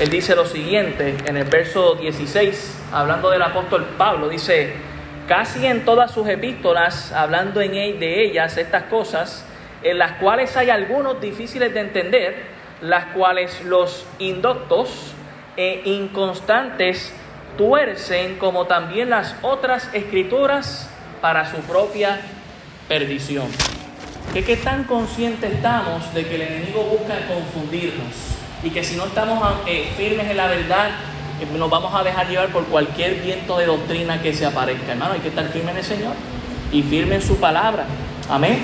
A: él dice lo siguiente en el verso 16, hablando del apóstol Pablo, dice, casi en todas sus epístolas, hablando en de ellas estas cosas, en las cuales hay algunos difíciles de entender, las cuales los indoctos e inconstantes tuercen, como también las otras escrituras, para su propia perdición. ¿Que qué tan conscientes estamos de que el enemigo busca confundirnos? y que si no estamos eh, firmes en la verdad, eh, nos vamos a dejar llevar por cualquier viento de doctrina que se aparezca. Hermano, hay que estar firme en el Señor y firme en su palabra. Amén.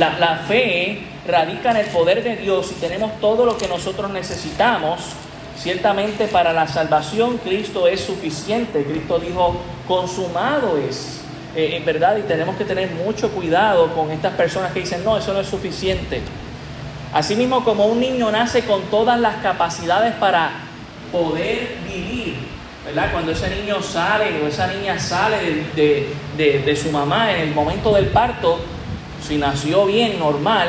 A: La, la fe radica en el poder de Dios y tenemos todo lo que nosotros necesitamos. Ciertamente para la salvación Cristo es suficiente. Cristo dijo, consumado es. Eh, en verdad, y tenemos que tener mucho cuidado con estas personas que dicen, no, eso no es suficiente. Asimismo, como un niño nace con todas las capacidades para poder vivir, ¿verdad? Cuando ese niño sale o esa niña sale de, su mamá en el momento del parto, si nació bien, normal,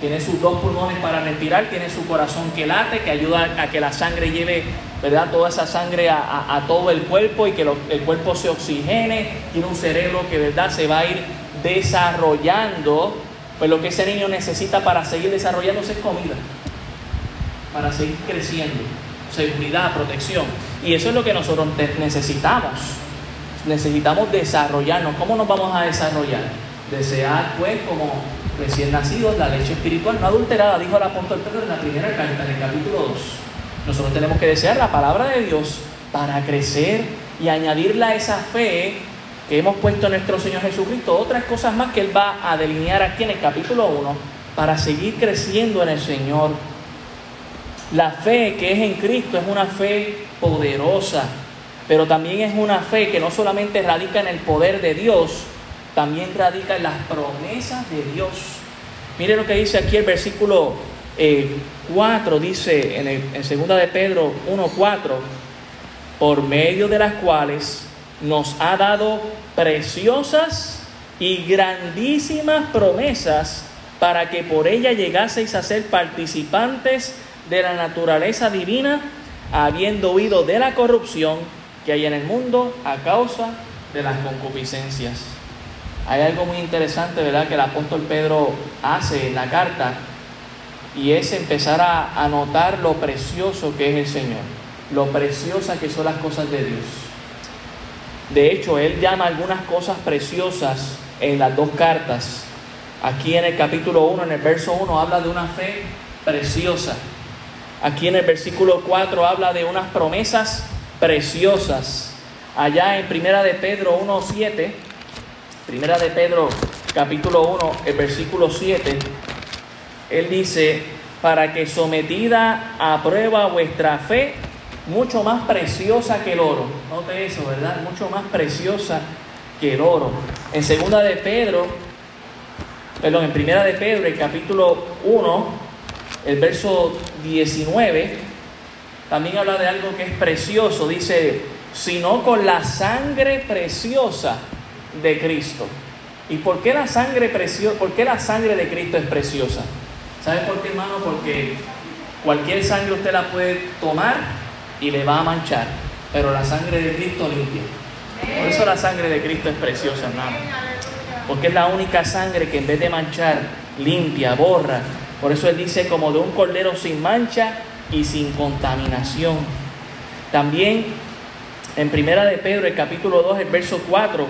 A: tiene sus dos pulmones para respirar, tiene su corazón que late, que ayuda a que la sangre lleve, ¿verdad? Toda esa sangre a, todo el cuerpo y que el cuerpo se oxigene, tiene un cerebro que, ¿verdad? Se va a ir desarrollando pues lo que ese niño necesita para seguir desarrollándose es comida, para seguir creciendo, seguridad, protección. Y eso es lo que nosotros necesitamos. Necesitamos desarrollarnos. ¿Cómo nos vamos a desarrollar? Desear, pues, como recién nacidos, la leche espiritual no adulterada, dijo el apóstol Pedro en la primera carta, en el capítulo 2. Nosotros tenemos que desear la palabra de Dios para crecer y añadirle a esa fe que hemos puesto en nuestro Señor Jesucristo, otras cosas más que Él va a delinear aquí en el capítulo 1 para seguir creciendo en el Señor. La fe que es en Cristo es una fe poderosa, pero también es una fe que no solamente radica en el poder de Dios, también radica en las promesas de Dios. Mire lo que dice aquí el versículo 4, eh, dice en, el, en 2 de Pedro 1.4, por medio de las cuales nos ha dado preciosas y grandísimas promesas para que por ella llegaseis a ser participantes de la naturaleza divina, habiendo huido de la corrupción que hay en el mundo a causa de las concupiscencias. Hay algo muy interesante, ¿verdad?, que el apóstol Pedro hace en la carta, y es empezar a, a notar lo precioso que es el Señor, lo preciosa que son las cosas de Dios. De hecho, él llama algunas cosas preciosas en las dos cartas. Aquí en el capítulo 1, en el verso 1, habla de una fe preciosa. Aquí en el versículo 4 habla de unas promesas preciosas. Allá en Primera de Pedro 1, 7, Primera de Pedro capítulo 1, el versículo 7, él dice, para que sometida a prueba vuestra fe, mucho más preciosa que el oro. Note eso, ¿verdad? Mucho más preciosa que el oro. En segunda de Pedro, perdón, en primera de Pedro, el capítulo 1, el verso 19, también habla de algo que es precioso. Dice, sino con la sangre preciosa de Cristo. ¿Y por qué la sangre preciosa? ¿Por qué la sangre de Cristo es preciosa? ¿Sabe por qué, hermano? Porque cualquier sangre usted la puede tomar y le va a manchar, pero la sangre de Cristo limpia. Por eso la sangre de Cristo es preciosa, hermano. Porque es la única sangre que en vez de manchar, limpia, borra. Por eso Él dice como de un cordero sin mancha y sin contaminación. También en Primera de Pedro, el capítulo 2, el verso 4,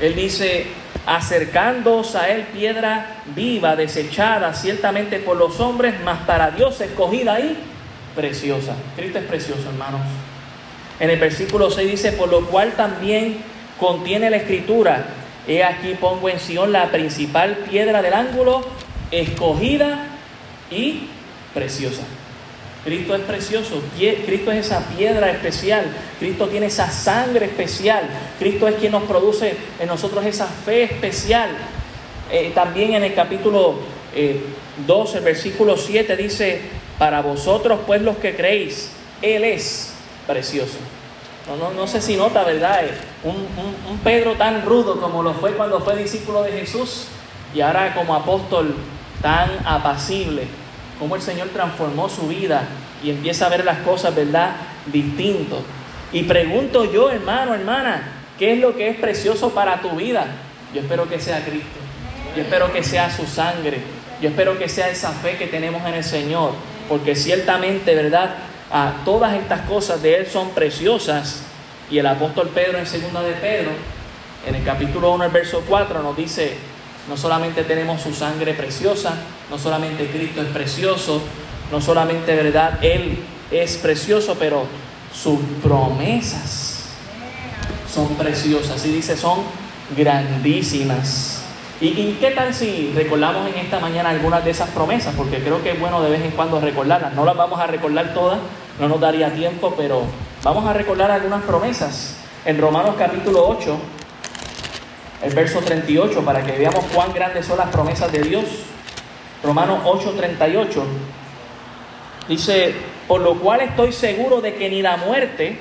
A: Él dice, acercándoos a Él piedra viva, desechada ciertamente por los hombres, mas para Dios escogida ahí preciosa. Cristo es precioso, hermanos. En el versículo 6 dice, por lo cual también contiene la escritura, he aquí pongo en Sion la principal piedra del ángulo, escogida y preciosa. Cristo es precioso, Cristo es esa piedra especial, Cristo tiene esa sangre especial, Cristo es quien nos produce en nosotros esa fe especial. Eh, también en el capítulo 12, eh, versículo 7 dice, para vosotros, pues los que creéis, Él es precioso. No, sé si nota, ¿verdad? Eh, un, un Pedro tan rudo como lo fue cuando fue discípulo de Jesús y ahora como apóstol tan apacible, como el Señor transformó su vida y empieza a ver las cosas, ¿verdad? Distinto. Y pregunto yo, hermano, hermana, ¿qué es lo que es precioso para tu vida? Yo espero que sea Cristo. Yo espero que sea su sangre. Yo espero que sea esa fe que tenemos en el Señor. Porque ciertamente, ¿verdad? a todas estas cosas de Él son preciosas. Y el apóstol Pedro en segunda de Pedro, en el capítulo 1, el verso 4, nos dice, no solamente tenemos su sangre preciosa, no solamente Cristo es precioso, no solamente, ¿verdad? Él es precioso, pero sus promesas son preciosas. Y dice, son grandísimas. ¿Y, qué tal si recordamos en esta mañana algunas de esas promesas? Porque creo que es bueno de vez en cuando recordarlas. No las vamos a recordar todas, no nos daría tiempo, pero vamos a recordar algunas promesas. En Romanos capítulo 8, el verso 38, para que veamos cuán grandes son las promesas de Dios. Romanos 8, 38. Dice, por lo cual estoy seguro de que ni la muerte,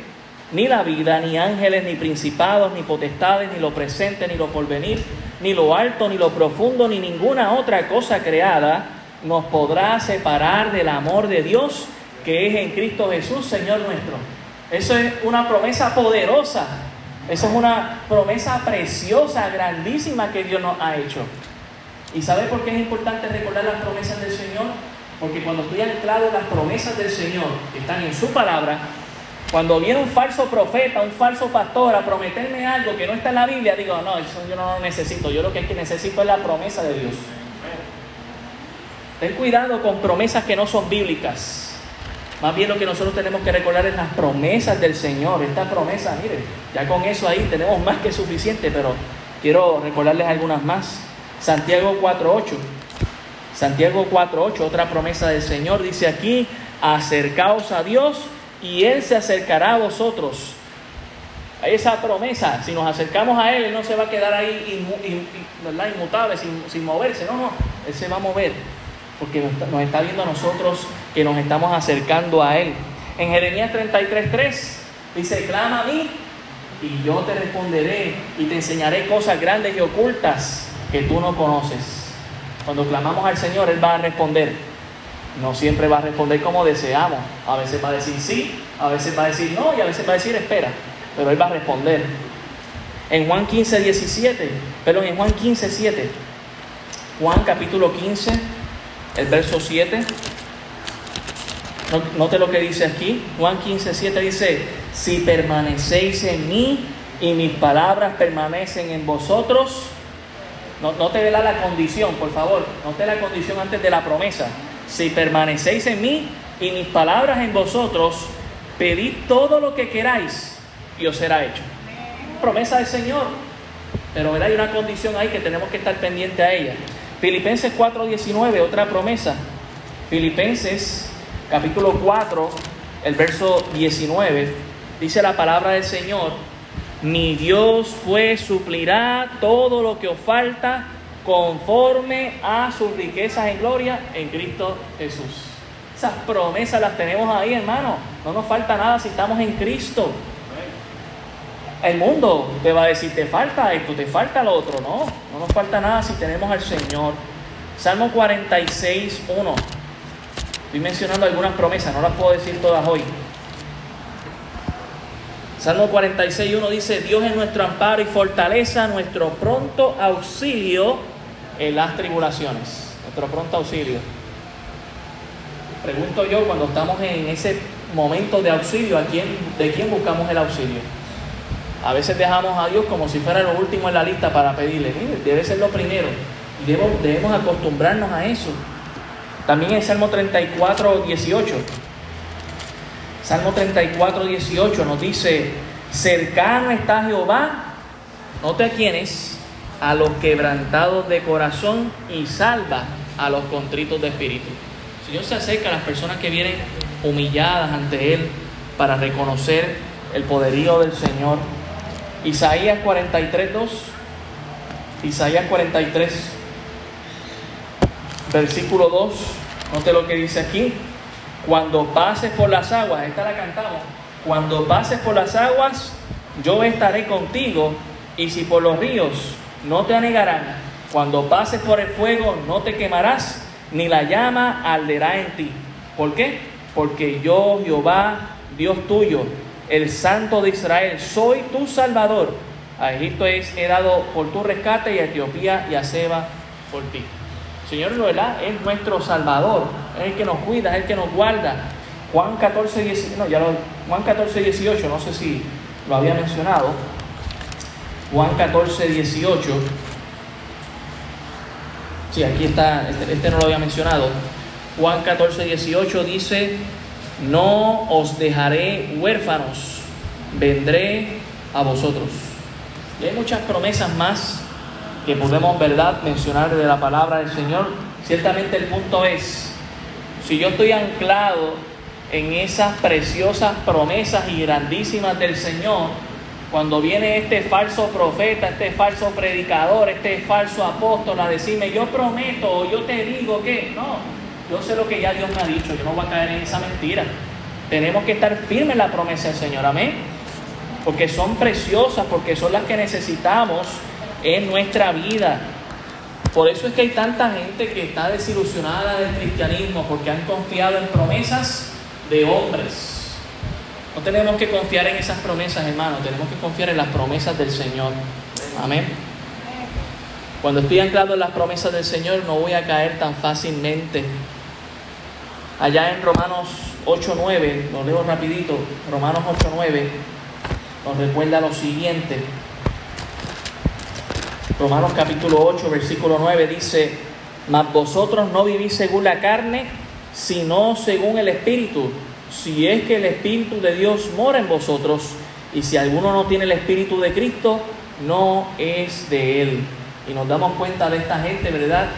A: ni la vida, ni ángeles, ni principados, ni potestades, ni lo presente, ni lo porvenir, ni lo alto, ni lo profundo, ni ninguna otra cosa creada nos podrá separar del amor de Dios que es en Cristo Jesús, Señor nuestro. Eso es una promesa poderosa. Eso es una promesa preciosa, grandísima que Dios nos ha hecho. ¿Y sabe por qué es importante recordar las promesas del Señor? Porque cuando estoy anclado las promesas del Señor, que están en su palabra, cuando viene un falso profeta, un falso pastor a prometerme algo que no está en la Biblia, digo, no, eso yo no lo necesito. Yo lo que, es que necesito es la promesa de Dios. Ten cuidado con promesas que no son bíblicas. Más bien lo que nosotros tenemos que recordar es las promesas del Señor. Esta promesa, mire, ya con eso ahí tenemos más que suficiente, pero quiero recordarles algunas más. Santiago 4.8. Santiago 4.8, otra promesa del Señor, dice aquí, acercaos a Dios y Él se acercará a vosotros. Esa promesa, si nos acercamos a Él, Él no se va a quedar ahí inmutable, sin, moverse, no, no, Él se va a mover, porque nos está, viendo a nosotros que nos estamos acercando a Él. En Jeremías 33:3 dice, clama a mí y yo te responderé y te enseñaré cosas grandes y ocultas que tú no conoces. Cuando clamamos al Señor, Él va a responder. No siempre va a responder como deseamos. A veces va a decir sí, a veces va a decir no y a veces va a decir espera. Pero Él va a responder. En Juan 15, 17, perdón, en Juan 15, 7. Juan capítulo 15, el verso 7. Note lo que dice aquí. Juan 15, 7 dice, si permanecéis en mí y mis palabras permanecen en vosotros, no, te la, la condición, por favor, no te la condición antes de la promesa si permanecéis en mí y mis palabras en vosotros, pedid todo lo que queráis y os será hecho. Promesa del Señor. Pero hay una condición ahí que tenemos que estar pendiente a ella. Filipenses 4:19, otra promesa. Filipenses capítulo 4, el verso 19, dice la palabra del Señor, mi Dios pues suplirá todo lo que os falta conforme a sus riquezas en gloria en Cristo Jesús. Esas promesas las tenemos ahí, hermano. No nos falta nada si estamos en Cristo. El mundo te va a decir, te falta esto, te falta lo otro. No, no nos falta nada si tenemos al Señor. Salmo 46, 1. Estoy mencionando algunas promesas, no las puedo decir todas hoy. Salmo 46, 1 dice, Dios es nuestro amparo y fortaleza, nuestro pronto auxilio en las tribulaciones, nuestro pronto auxilio. Pregunto yo, cuando estamos en ese momento de auxilio, ¿a quién, ¿de quién buscamos el auxilio? A veces dejamos a Dios como si fuera lo último en la lista para pedirle, debe ser lo primero. Y debemos, acostumbrarnos a eso. También en Salmo 34, 18. Salmo 34, 18 nos dice, cercano está Jehová, note a quiénes, a los quebrantados de corazón y salva a los contritos de espíritu. El Señor se acerca a las personas que vienen humilladas ante Él para reconocer el poderío del Señor. Isaías 43, 2. Isaías 43, versículo 2. Note lo que dice aquí. Cuando pases por las aguas, esta la cantamos. cuando pases por las aguas, yo estaré contigo, y si por los ríos no te anegarán, cuando pases por el fuego no te quemarás, ni la llama arderá en ti. ¿Por qué? Porque yo, Jehová, Dios tuyo, el Santo de Israel, soy tu Salvador. A Egipto he dado por tu rescate y a Etiopía y a Seba por ti. Señor, ¿verdad? Es nuestro Salvador, es el que nos cuida, es el que nos guarda. Juan 14, 18, no, ya lo, Juan 14, 18, no sé si lo había mencionado. Juan 14, 18. Sí, aquí está, este, este no lo había mencionado. Juan 14, 18 dice, no os dejaré huérfanos, vendré a vosotros. Y hay muchas promesas más que podemos, ¿verdad?, mencionar de la palabra del Señor. Ciertamente el punto es, si yo estoy anclado en esas preciosas promesas y grandísimas del Señor, cuando viene este falso profeta, este falso predicador, este falso apóstol a decirme, yo prometo o yo te digo que, no, yo sé lo que ya Dios me ha dicho, yo no voy a caer en esa mentira. Tenemos que estar firmes en la promesa del Señor, amén. Porque son preciosas, porque son las que necesitamos en nuestra vida. Por eso es que hay tanta gente que está desilusionada del cristianismo, porque han confiado en promesas de hombres. No tenemos que confiar en esas promesas, hermano, tenemos que confiar en las promesas del Señor. Amén. Cuando estoy anclado en las promesas del Señor, no voy a caer tan fácilmente. Allá en Romanos 8.9, lo leo rapidito, Romanos 8.9 nos recuerda lo siguiente. Romanos capítulo 8, versículo 9 dice, mas vosotros no vivís según la carne, sino según el Espíritu, si es que el Espíritu de Dios mora en vosotros, y si alguno no tiene el Espíritu de Cristo, no es de Él. Y nos damos cuenta de esta gente, ¿verdad?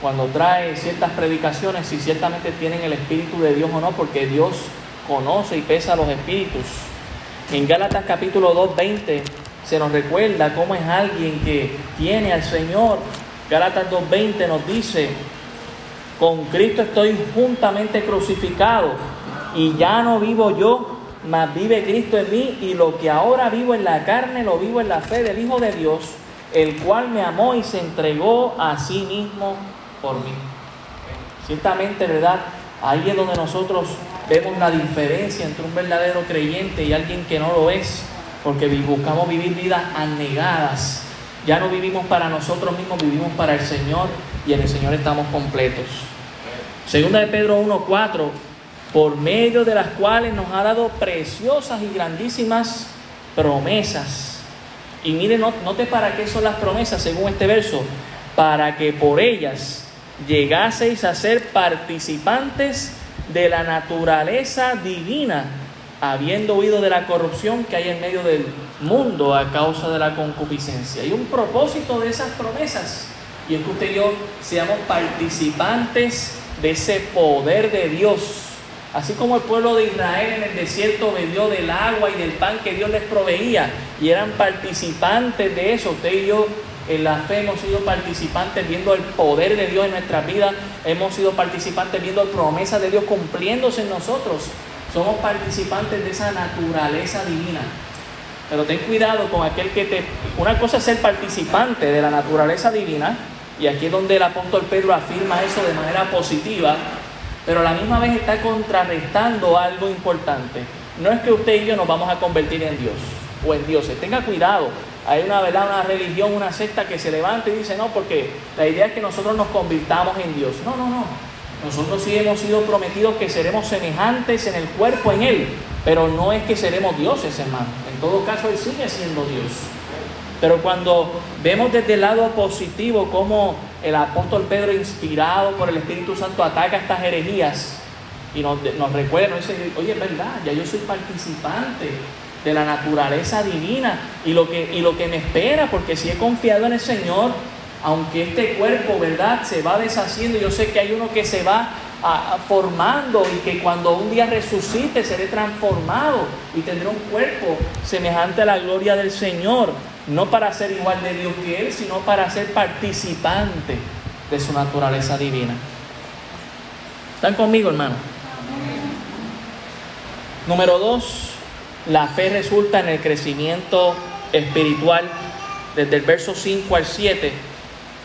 A: Cuando trae ciertas predicaciones, si ciertamente tienen el Espíritu de Dios o no, porque Dios conoce y pesa los espíritus. En Gálatas capítulo 2, 20 se nos recuerda cómo es alguien que tiene al Señor. Gálatas 2.20 nos dice, con Cristo estoy juntamente crucificado y ya no vivo yo, mas vive Cristo en mí y lo que ahora vivo en la carne lo vivo en la fe del Hijo de Dios, el cual me amó y se entregó a sí mismo por mí. Ciertamente, ¿verdad? Ahí es donde nosotros vemos la diferencia entre un verdadero creyente y alguien que no lo es porque buscamos vivir vidas anegadas. Ya no vivimos para nosotros mismos, vivimos para el Señor y en el Señor estamos completos. Segunda de Pedro 1.4, por medio de las cuales nos ha dado preciosas y grandísimas promesas. Y mire, note para qué son las promesas según este verso, para que por ellas llegaseis a ser participantes de la naturaleza divina habiendo huido de la corrupción que hay en medio del mundo a causa de la concupiscencia. Y un propósito de esas promesas, y es que usted y yo seamos participantes de ese poder de Dios. Así como el pueblo de Israel en el desierto bebió del agua y del pan que Dios les proveía y eran participantes de eso, usted y yo en la fe hemos sido participantes viendo el poder de Dios en nuestra vida, hemos sido participantes viendo la promesa de Dios cumpliéndose en nosotros. Somos participantes de esa naturaleza divina. Pero ten cuidado con aquel que te... Una cosa es ser participante de la naturaleza divina, y aquí es donde el apóstol Pedro afirma eso de manera positiva, pero a la misma vez está contrarrestando algo importante. No es que usted y yo nos vamos a convertir en Dios o en dioses. Tenga cuidado. Hay una, ¿verdad? una religión, una secta que se levanta y dice, no, porque la idea es que nosotros nos convirtamos en Dios. No, no, no. Nosotros sí hemos sido prometidos que seremos semejantes en el cuerpo en Él, pero no es que seremos dioses, hermano. En todo caso, Él sigue siendo Dios. Pero cuando vemos desde el lado positivo cómo el apóstol Pedro, inspirado por el Espíritu Santo, ataca estas herejías y nos, recuerda, nos dice, oye, es verdad, ya yo soy participante de la naturaleza divina y lo que, y lo que me espera, porque si he confiado en el Señor, aunque este cuerpo, ¿verdad?, se va deshaciendo, yo sé que hay uno que se va formando y que cuando un día resucite seré transformado y tendré un cuerpo semejante a la gloria del Señor, no para ser igual de Dios que Él, sino para ser participante de su naturaleza divina. ¿Están conmigo, hermano? Número dos, la fe resulta en el crecimiento espiritual. Desde el verso 5 al 7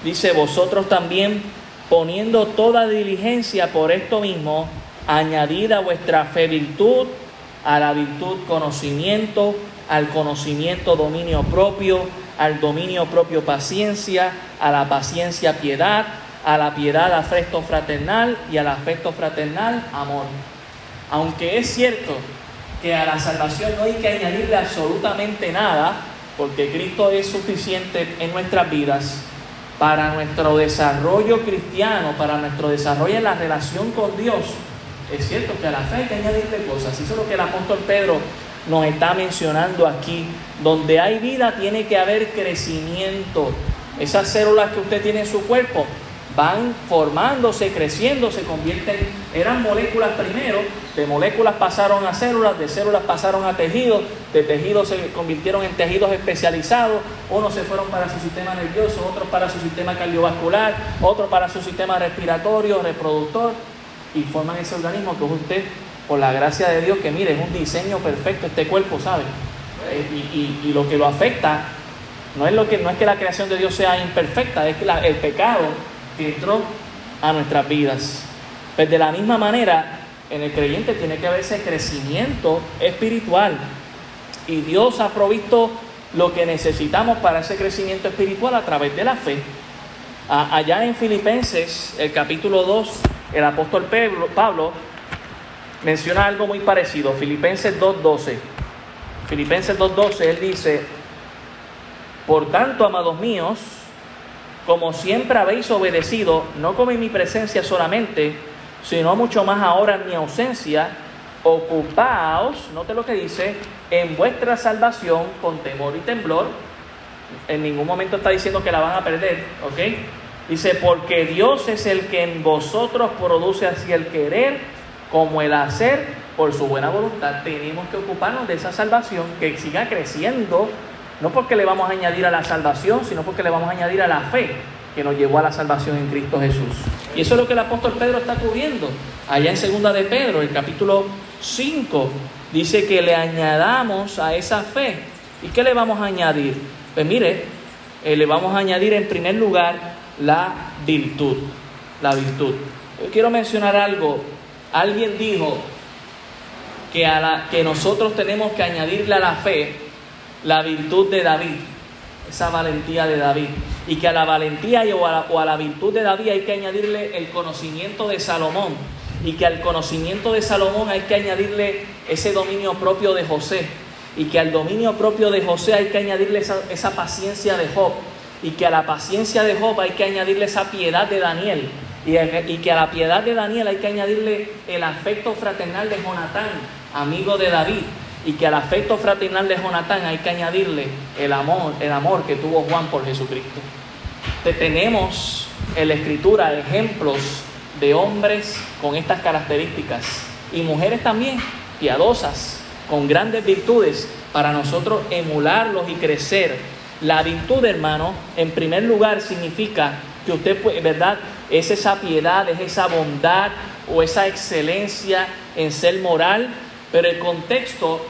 A: dice, vosotros también poniendo toda diligencia por esto mismo, añadid a vuestra fe virtud, a la virtud conocimiento, al conocimiento dominio propio, al dominio propio paciencia, a la paciencia piedad, a la piedad afecto fraternal y al afecto fraternal amor. Aunque es cierto que a la salvación no hay que añadirle absolutamente nada, porque Cristo es suficiente en nuestras vidas, para nuestro desarrollo cristiano, para nuestro desarrollo en la relación con Dios, es cierto que a la fe hay que añadirle cosas. Eso es lo que el apóstol Pedro nos está mencionando aquí. Donde hay vida tiene que haber crecimiento. Esas células que usted tiene en su cuerpo van formándose, creciendo, se convierten, eran moléculas primero, de moléculas pasaron a células, de células pasaron a tejidos, de tejidos se convirtieron en tejidos especializados, unos se fueron para su sistema nervioso, otros para su sistema cardiovascular, otros para su sistema respiratorio, reproductor, y forman ese organismo que usted, por la gracia de Dios, que mire, es un diseño perfecto este cuerpo, ¿sabe? Eh, y, lo que lo afecta no es, lo que, no es que la creación de Dios sea imperfecta, es que el pecado que entró a nuestras vidas. Pues de la misma manera, en el creyente tiene que haber ese crecimiento espiritual. Y Dios ha provisto lo que necesitamos para ese crecimiento espiritual a través de la fe. Allá en Filipenses, el capítulo 2, el apóstol Pablo menciona algo muy parecido. Filipenses 2.12. Filipenses 2.12, él dice, por tanto, amados míos, como siempre habéis obedecido, no como en mi presencia solamente, sino mucho más ahora en mi ausencia, ocupaos, note lo que dice, en vuestra salvación con temor y temblor. En ningún momento está diciendo que la van a perder, ¿ok? Dice, porque Dios es el que en vosotros produce así el querer como el hacer por su buena voluntad. Tenemos que ocuparnos de esa salvación que siga creciendo no porque le vamos a añadir a la salvación, sino porque le vamos a añadir a la fe que nos llevó a la salvación en Cristo Jesús. Y eso es lo que el apóstol Pedro está cubriendo. Allá en segunda de Pedro, el capítulo 5, dice que le añadamos a esa fe. ¿Y qué le vamos a añadir? Pues mire, eh, le vamos a añadir en primer lugar la virtud. La virtud. Yo quiero mencionar algo. Alguien dijo que, a la, que nosotros tenemos que añadirle a la fe la virtud de David, esa valentía de David. Y que a la valentía o a la, virtud de David hay que añadirle el conocimiento de Salomón. Y que al conocimiento de Salomón hay que añadirle ese dominio propio de José. Y que al dominio propio de José hay que añadirle esa, esa paciencia de Job. Y que a la paciencia de Job hay que añadirle esa piedad de Daniel. Y, y que a la piedad de Daniel hay que añadirle el afecto fraternal de Jonatán, amigo de David y que al afecto fraternal de Jonatán hay que añadirle el amor, el amor que tuvo Juan por Jesucristo. tenemos en la escritura ejemplos de hombres con estas características y mujeres también piadosas, con grandes virtudes, para nosotros emularlos y crecer. La virtud, hermano, en primer lugar significa que usted, ¿verdad? Es esa piedad, es esa bondad o esa excelencia en ser moral, pero el contexto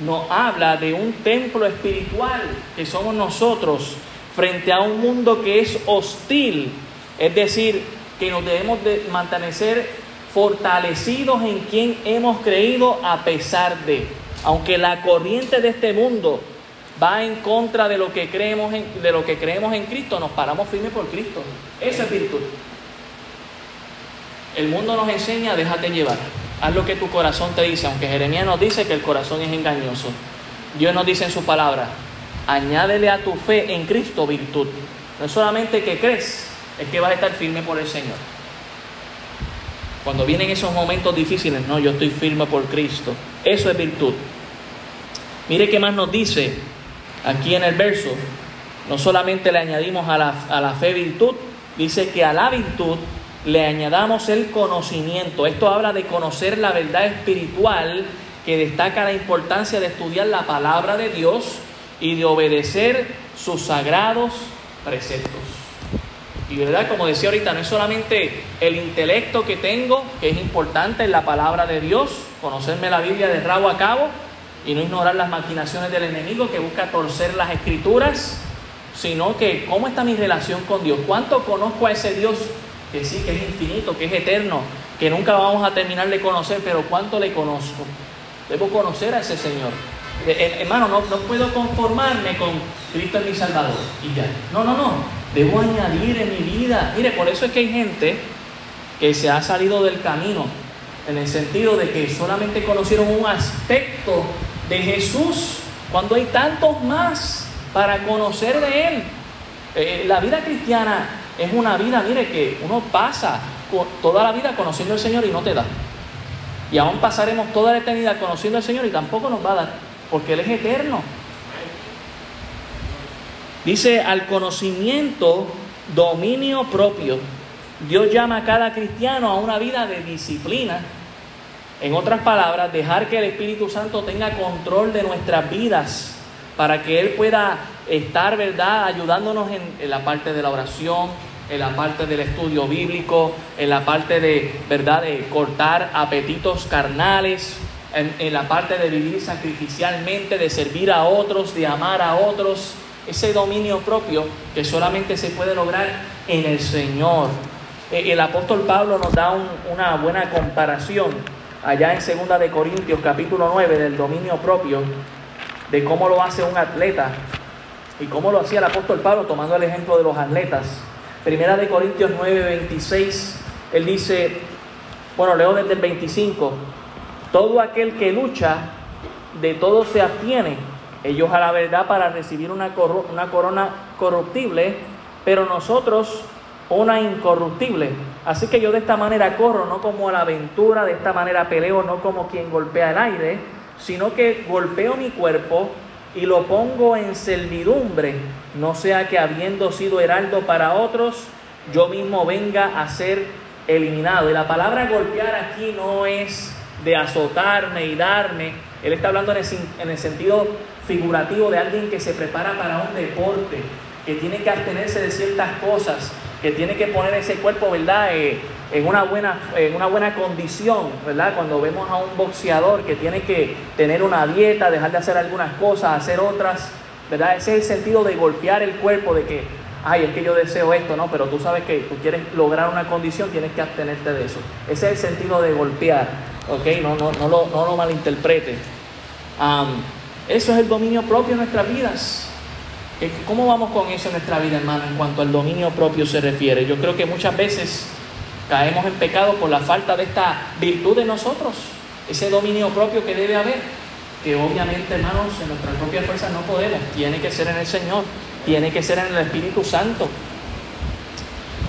A: nos habla de un templo espiritual que somos nosotros frente a un mundo que es hostil. Es decir, que nos debemos de mantener fortalecidos en quien hemos creído a pesar de. Aunque la corriente de este mundo va en contra de lo que creemos en, de lo que creemos en Cristo, nos paramos firmes por Cristo. Eso es virtud. El mundo nos enseña, déjate llevar. Haz lo que tu corazón te dice, aunque Jeremías nos dice que el corazón es engañoso. Dios nos dice en su palabra, añádele a tu fe en Cristo virtud. No es solamente que crees, es que vas a estar firme por el Señor. Cuando vienen esos momentos difíciles, no, yo estoy firme por Cristo. Eso es virtud. Mire qué más nos dice aquí en el verso. No solamente le añadimos a la, a la fe virtud, dice que a la virtud le añadamos el conocimiento. Esto habla de conocer la verdad espiritual que destaca la importancia de estudiar la palabra de Dios y de obedecer sus sagrados preceptos. Y verdad, como decía ahorita, no es solamente el intelecto que tengo, que es importante en la palabra de Dios, conocerme la Biblia de rabo a cabo, y no ignorar las maquinaciones del enemigo que busca torcer las escrituras, sino que cómo está mi relación con Dios, cuánto conozco a ese Dios que sí, que es infinito, que es eterno, que nunca vamos a terminar de conocer, pero cuánto le conozco. Debo conocer a ese Señor. Eh, eh, hermano, no, no puedo conformarme con Cristo es mi Salvador y ya. No, no, no. Debo añadir en mi vida. Mire, por eso es que hay gente que se ha salido del camino, en el sentido de que solamente conocieron un aspecto de Jesús, cuando hay tantos más para conocer de Él. Eh, la vida cristiana es una vida, mire, que uno pasa toda la vida conociendo al Señor y no te da. Y aún pasaremos toda la eternidad conociendo al Señor y tampoco nos va a dar, porque Él es eterno. Dice al conocimiento, dominio propio. Dios llama a cada cristiano a una vida de disciplina. En otras palabras, dejar que el Espíritu Santo tenga control de nuestras vidas para que Él pueda estar, ¿verdad?, ayudándonos en, la parte de la oración, en la parte del estudio bíblico, en la parte de, ¿verdad?, de cortar apetitos carnales, en, la parte de vivir sacrificialmente, de servir a otros, de amar a otros. Ese dominio propio que solamente se puede lograr en el Señor. Eh, el apóstol Pablo nos da una buena comparación allá en 2 de Corintios capítulo 9 del dominio propio de cómo lo hace un atleta y cómo lo hacía el apóstol Pablo tomando el ejemplo de los atletas. Primera de Corintios 9, 26, él dice, bueno, leo desde el 25, todo aquel que lucha, de todo se abstiene, ellos a la verdad para recibir una, una corona corruptible, pero nosotros una incorruptible. Así que yo de esta manera corro, no como a la aventura, de esta manera peleo, no como quien golpea el aire, sino que golpeo mi cuerpo y lo pongo en servidumbre, no sea que habiendo sido heraldo para otros, yo mismo venga a ser eliminado. Y la palabra golpear aquí no es de azotarme y darme, él está hablando en el, en el sentido figurativo de alguien que se prepara para un deporte, que tiene que abstenerse de ciertas cosas, que tiene que poner ese cuerpo, ¿verdad? Eh, en, una buena, en una buena condición, ¿verdad? Cuando vemos a un boxeador que tiene que tener una dieta, dejar de hacer algunas cosas, hacer otras, ¿verdad? Ese es el sentido de golpear el cuerpo, de que, ay, es que yo deseo esto, ¿no? Pero tú sabes que tú quieres lograr una condición, tienes que abstenerte de eso. Ese es el sentido de golpear, ¿ok? No, no, no, lo, no lo malinterprete. eso es el dominio propio de nuestras vidas. ¿Cómo vamos con eso en nuestra vida, hermano, en cuanto al dominio propio se refiere? Yo creo que muchas veces caemos en pecado por la falta de esta virtud de nosotros, ese dominio propio que debe haber, que obviamente, hermanos, en nuestras propias fuerzas no podemos, tiene que ser en el Señor, tiene que ser en el Espíritu Santo.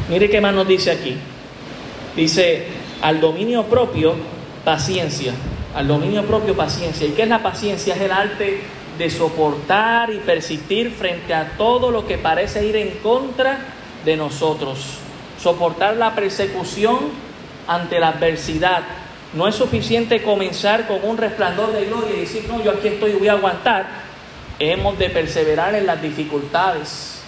A: Mire qué más dice aquí. Dice, al dominio propio, paciencia. Al dominio propio, paciencia. ¿Y qué es la paciencia? Es el arte de soportar y persistir frente a todo lo que parece ir en contra de nosotros. Soportar la persecución ante la adversidad. No es suficiente comenzar con un resplandor de gloria y decir, no, yo aquí estoy y voy a aguantar. Hemos de perseverar en las dificultades.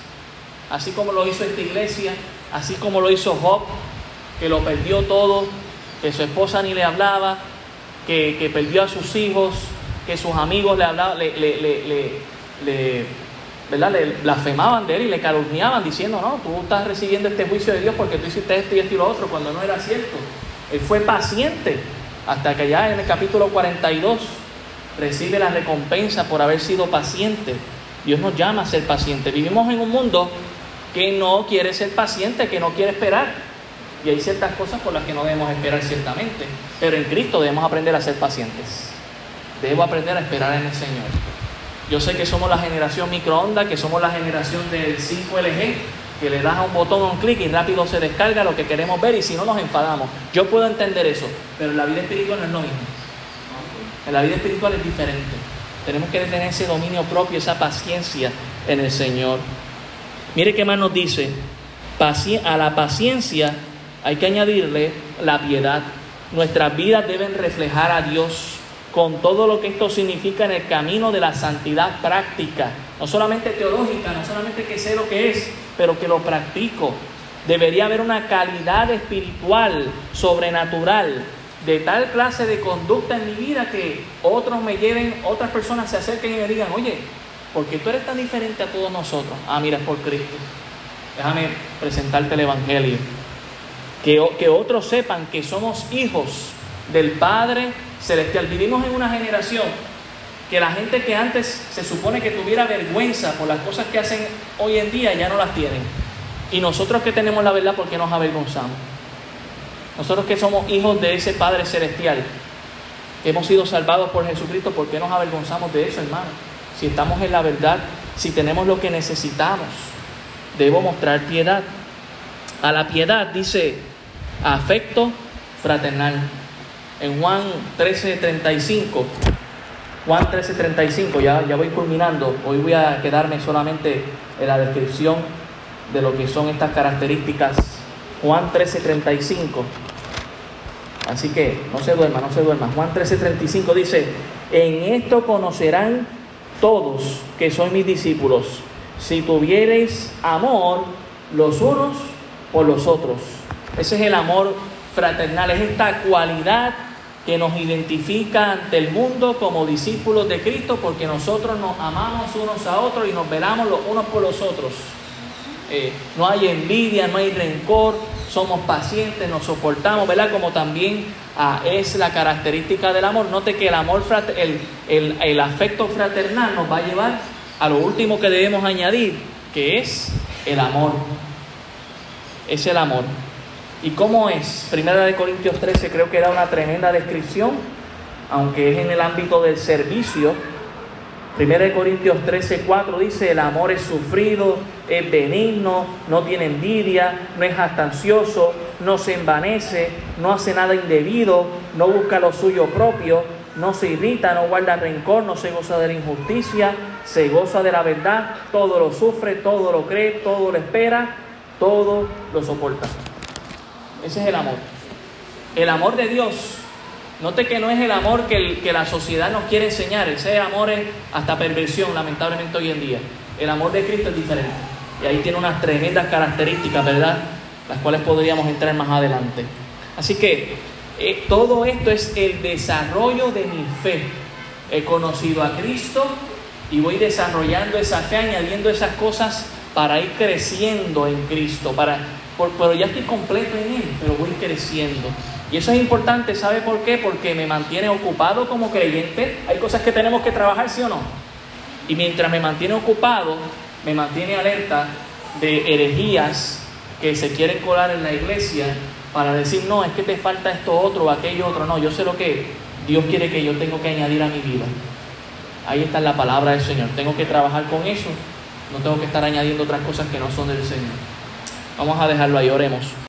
A: Así como lo hizo esta iglesia, así como lo hizo Job, que lo perdió todo, que su esposa ni le hablaba, que, que perdió a sus hijos, que sus amigos le, hablaban, le, le, le, ¿verdad? le blasfemaban de él y le calumniaban diciendo, no, tú estás recibiendo este juicio de Dios porque tú hiciste esto y esto y lo otro, cuando no era cierto. Él fue paciente hasta que ya en el capítulo 42 recibe la recompensa por haber sido paciente. Dios nos llama a ser pacientes. Vivimos en un mundo que no quiere ser paciente, que no quiere esperar. Y hay ciertas cosas por las que no debemos esperar ciertamente. Pero en Cristo debemos aprender a ser pacientes. Debo aprender a esperar en el Señor. Yo sé que somos la generación microondas, que somos la generación del 5LG, que le das a un botón, un clic y rápido se descarga lo que queremos ver y si no nos enfadamos. Yo puedo entender eso, pero en la vida espiritual no es lo mismo. En la vida espiritual es diferente. Tenemos que tener ese dominio propio, esa paciencia en el Señor. Mire qué más nos dice. A la paciencia hay que añadirle la piedad. Nuestras vidas deben reflejar a Dios con todo lo que esto significa en el camino de la santidad práctica, no solamente teológica, no solamente que sé lo que es, pero que lo practico. Debería haber una calidad espiritual, sobrenatural, de tal clase de conducta en mi vida que otros me lleven, otras personas se acerquen y me digan, oye, ¿por qué tú eres tan diferente a todos nosotros? Ah, mira, es por Cristo. Déjame presentarte el Evangelio. Que, que otros sepan que somos hijos del Padre Celestial. Vivimos en una generación que la gente que antes se supone que tuviera vergüenza por las cosas que hacen hoy en día ya no las tienen. Y nosotros que tenemos la verdad, ¿por qué nos avergonzamos? Nosotros que somos hijos de ese Padre Celestial, que hemos sido salvados por Jesucristo, ¿por qué nos avergonzamos de eso, hermano? Si estamos en la verdad, si tenemos lo que necesitamos, debo mostrar piedad. A la piedad dice afecto fraternal. En Juan 13:35, Juan 13:35, ya, ya voy culminando, hoy voy a quedarme solamente en la descripción de lo que son estas características. Juan 13:35. Así que no se duerma, no se duerma. Juan 13:35 dice, en esto conocerán todos que sois mis discípulos, si tuviereis amor los unos por los otros. Ese es el amor fraternal, es esta cualidad que nos identifica ante el mundo como discípulos de Cristo porque nosotros nos amamos unos a otros y nos velamos los unos por los otros. Eh, no hay envidia, no hay rencor, somos pacientes, nos soportamos, ¿verdad? Como también ah, es la característica del amor. Note que el amor, el, el, el afecto fraternal nos va a llevar a lo último que debemos añadir, que es el amor. Es el amor. ¿Y cómo es? Primera de Corintios 13 creo que da una tremenda descripción, aunque es en el ámbito del servicio. Primera de Corintios 13, 4 dice, el amor es sufrido, es benigno, no tiene envidia, no es jactancioso, no se envanece, no hace nada indebido, no busca lo suyo propio, no se irrita, no guarda rencor, no se goza de la injusticia, se goza de la verdad, todo lo sufre, todo lo cree, todo lo espera, todo lo soporta. Ese es el amor. El amor de Dios Note que no es el amor que, la sociedad nos quiere enseñar, ese amor es hasta perversión, lamentablemente hoy en día. El amor de Cristo es diferente. Y ahí tiene unas tremendas características, ¿verdad? Las cuales podríamos entrar más adelante. Así que eh, todo esto es el desarrollo de mi fe. He conocido a Cristo y voy desarrollando esa fe, añadiendo esas cosas para ir creciendo en Cristo. Para, pero ya estoy completo en Él, pero voy creciendo. Y eso es importante, ¿sabe por qué? Porque me mantiene ocupado como creyente. Hay cosas que tenemos que trabajar, ¿sí o no? Y mientras me mantiene ocupado, me mantiene alerta de herejías que se quieren colar en la iglesia para decir, no, es que te falta esto otro aquello otro. No, yo sé lo que Dios quiere que yo tengo que añadir a mi vida. Ahí está la palabra del Señor. Tengo que trabajar con eso. No tengo que estar añadiendo otras cosas que no son del Señor. Vamos a dejarlo ahí, oremos.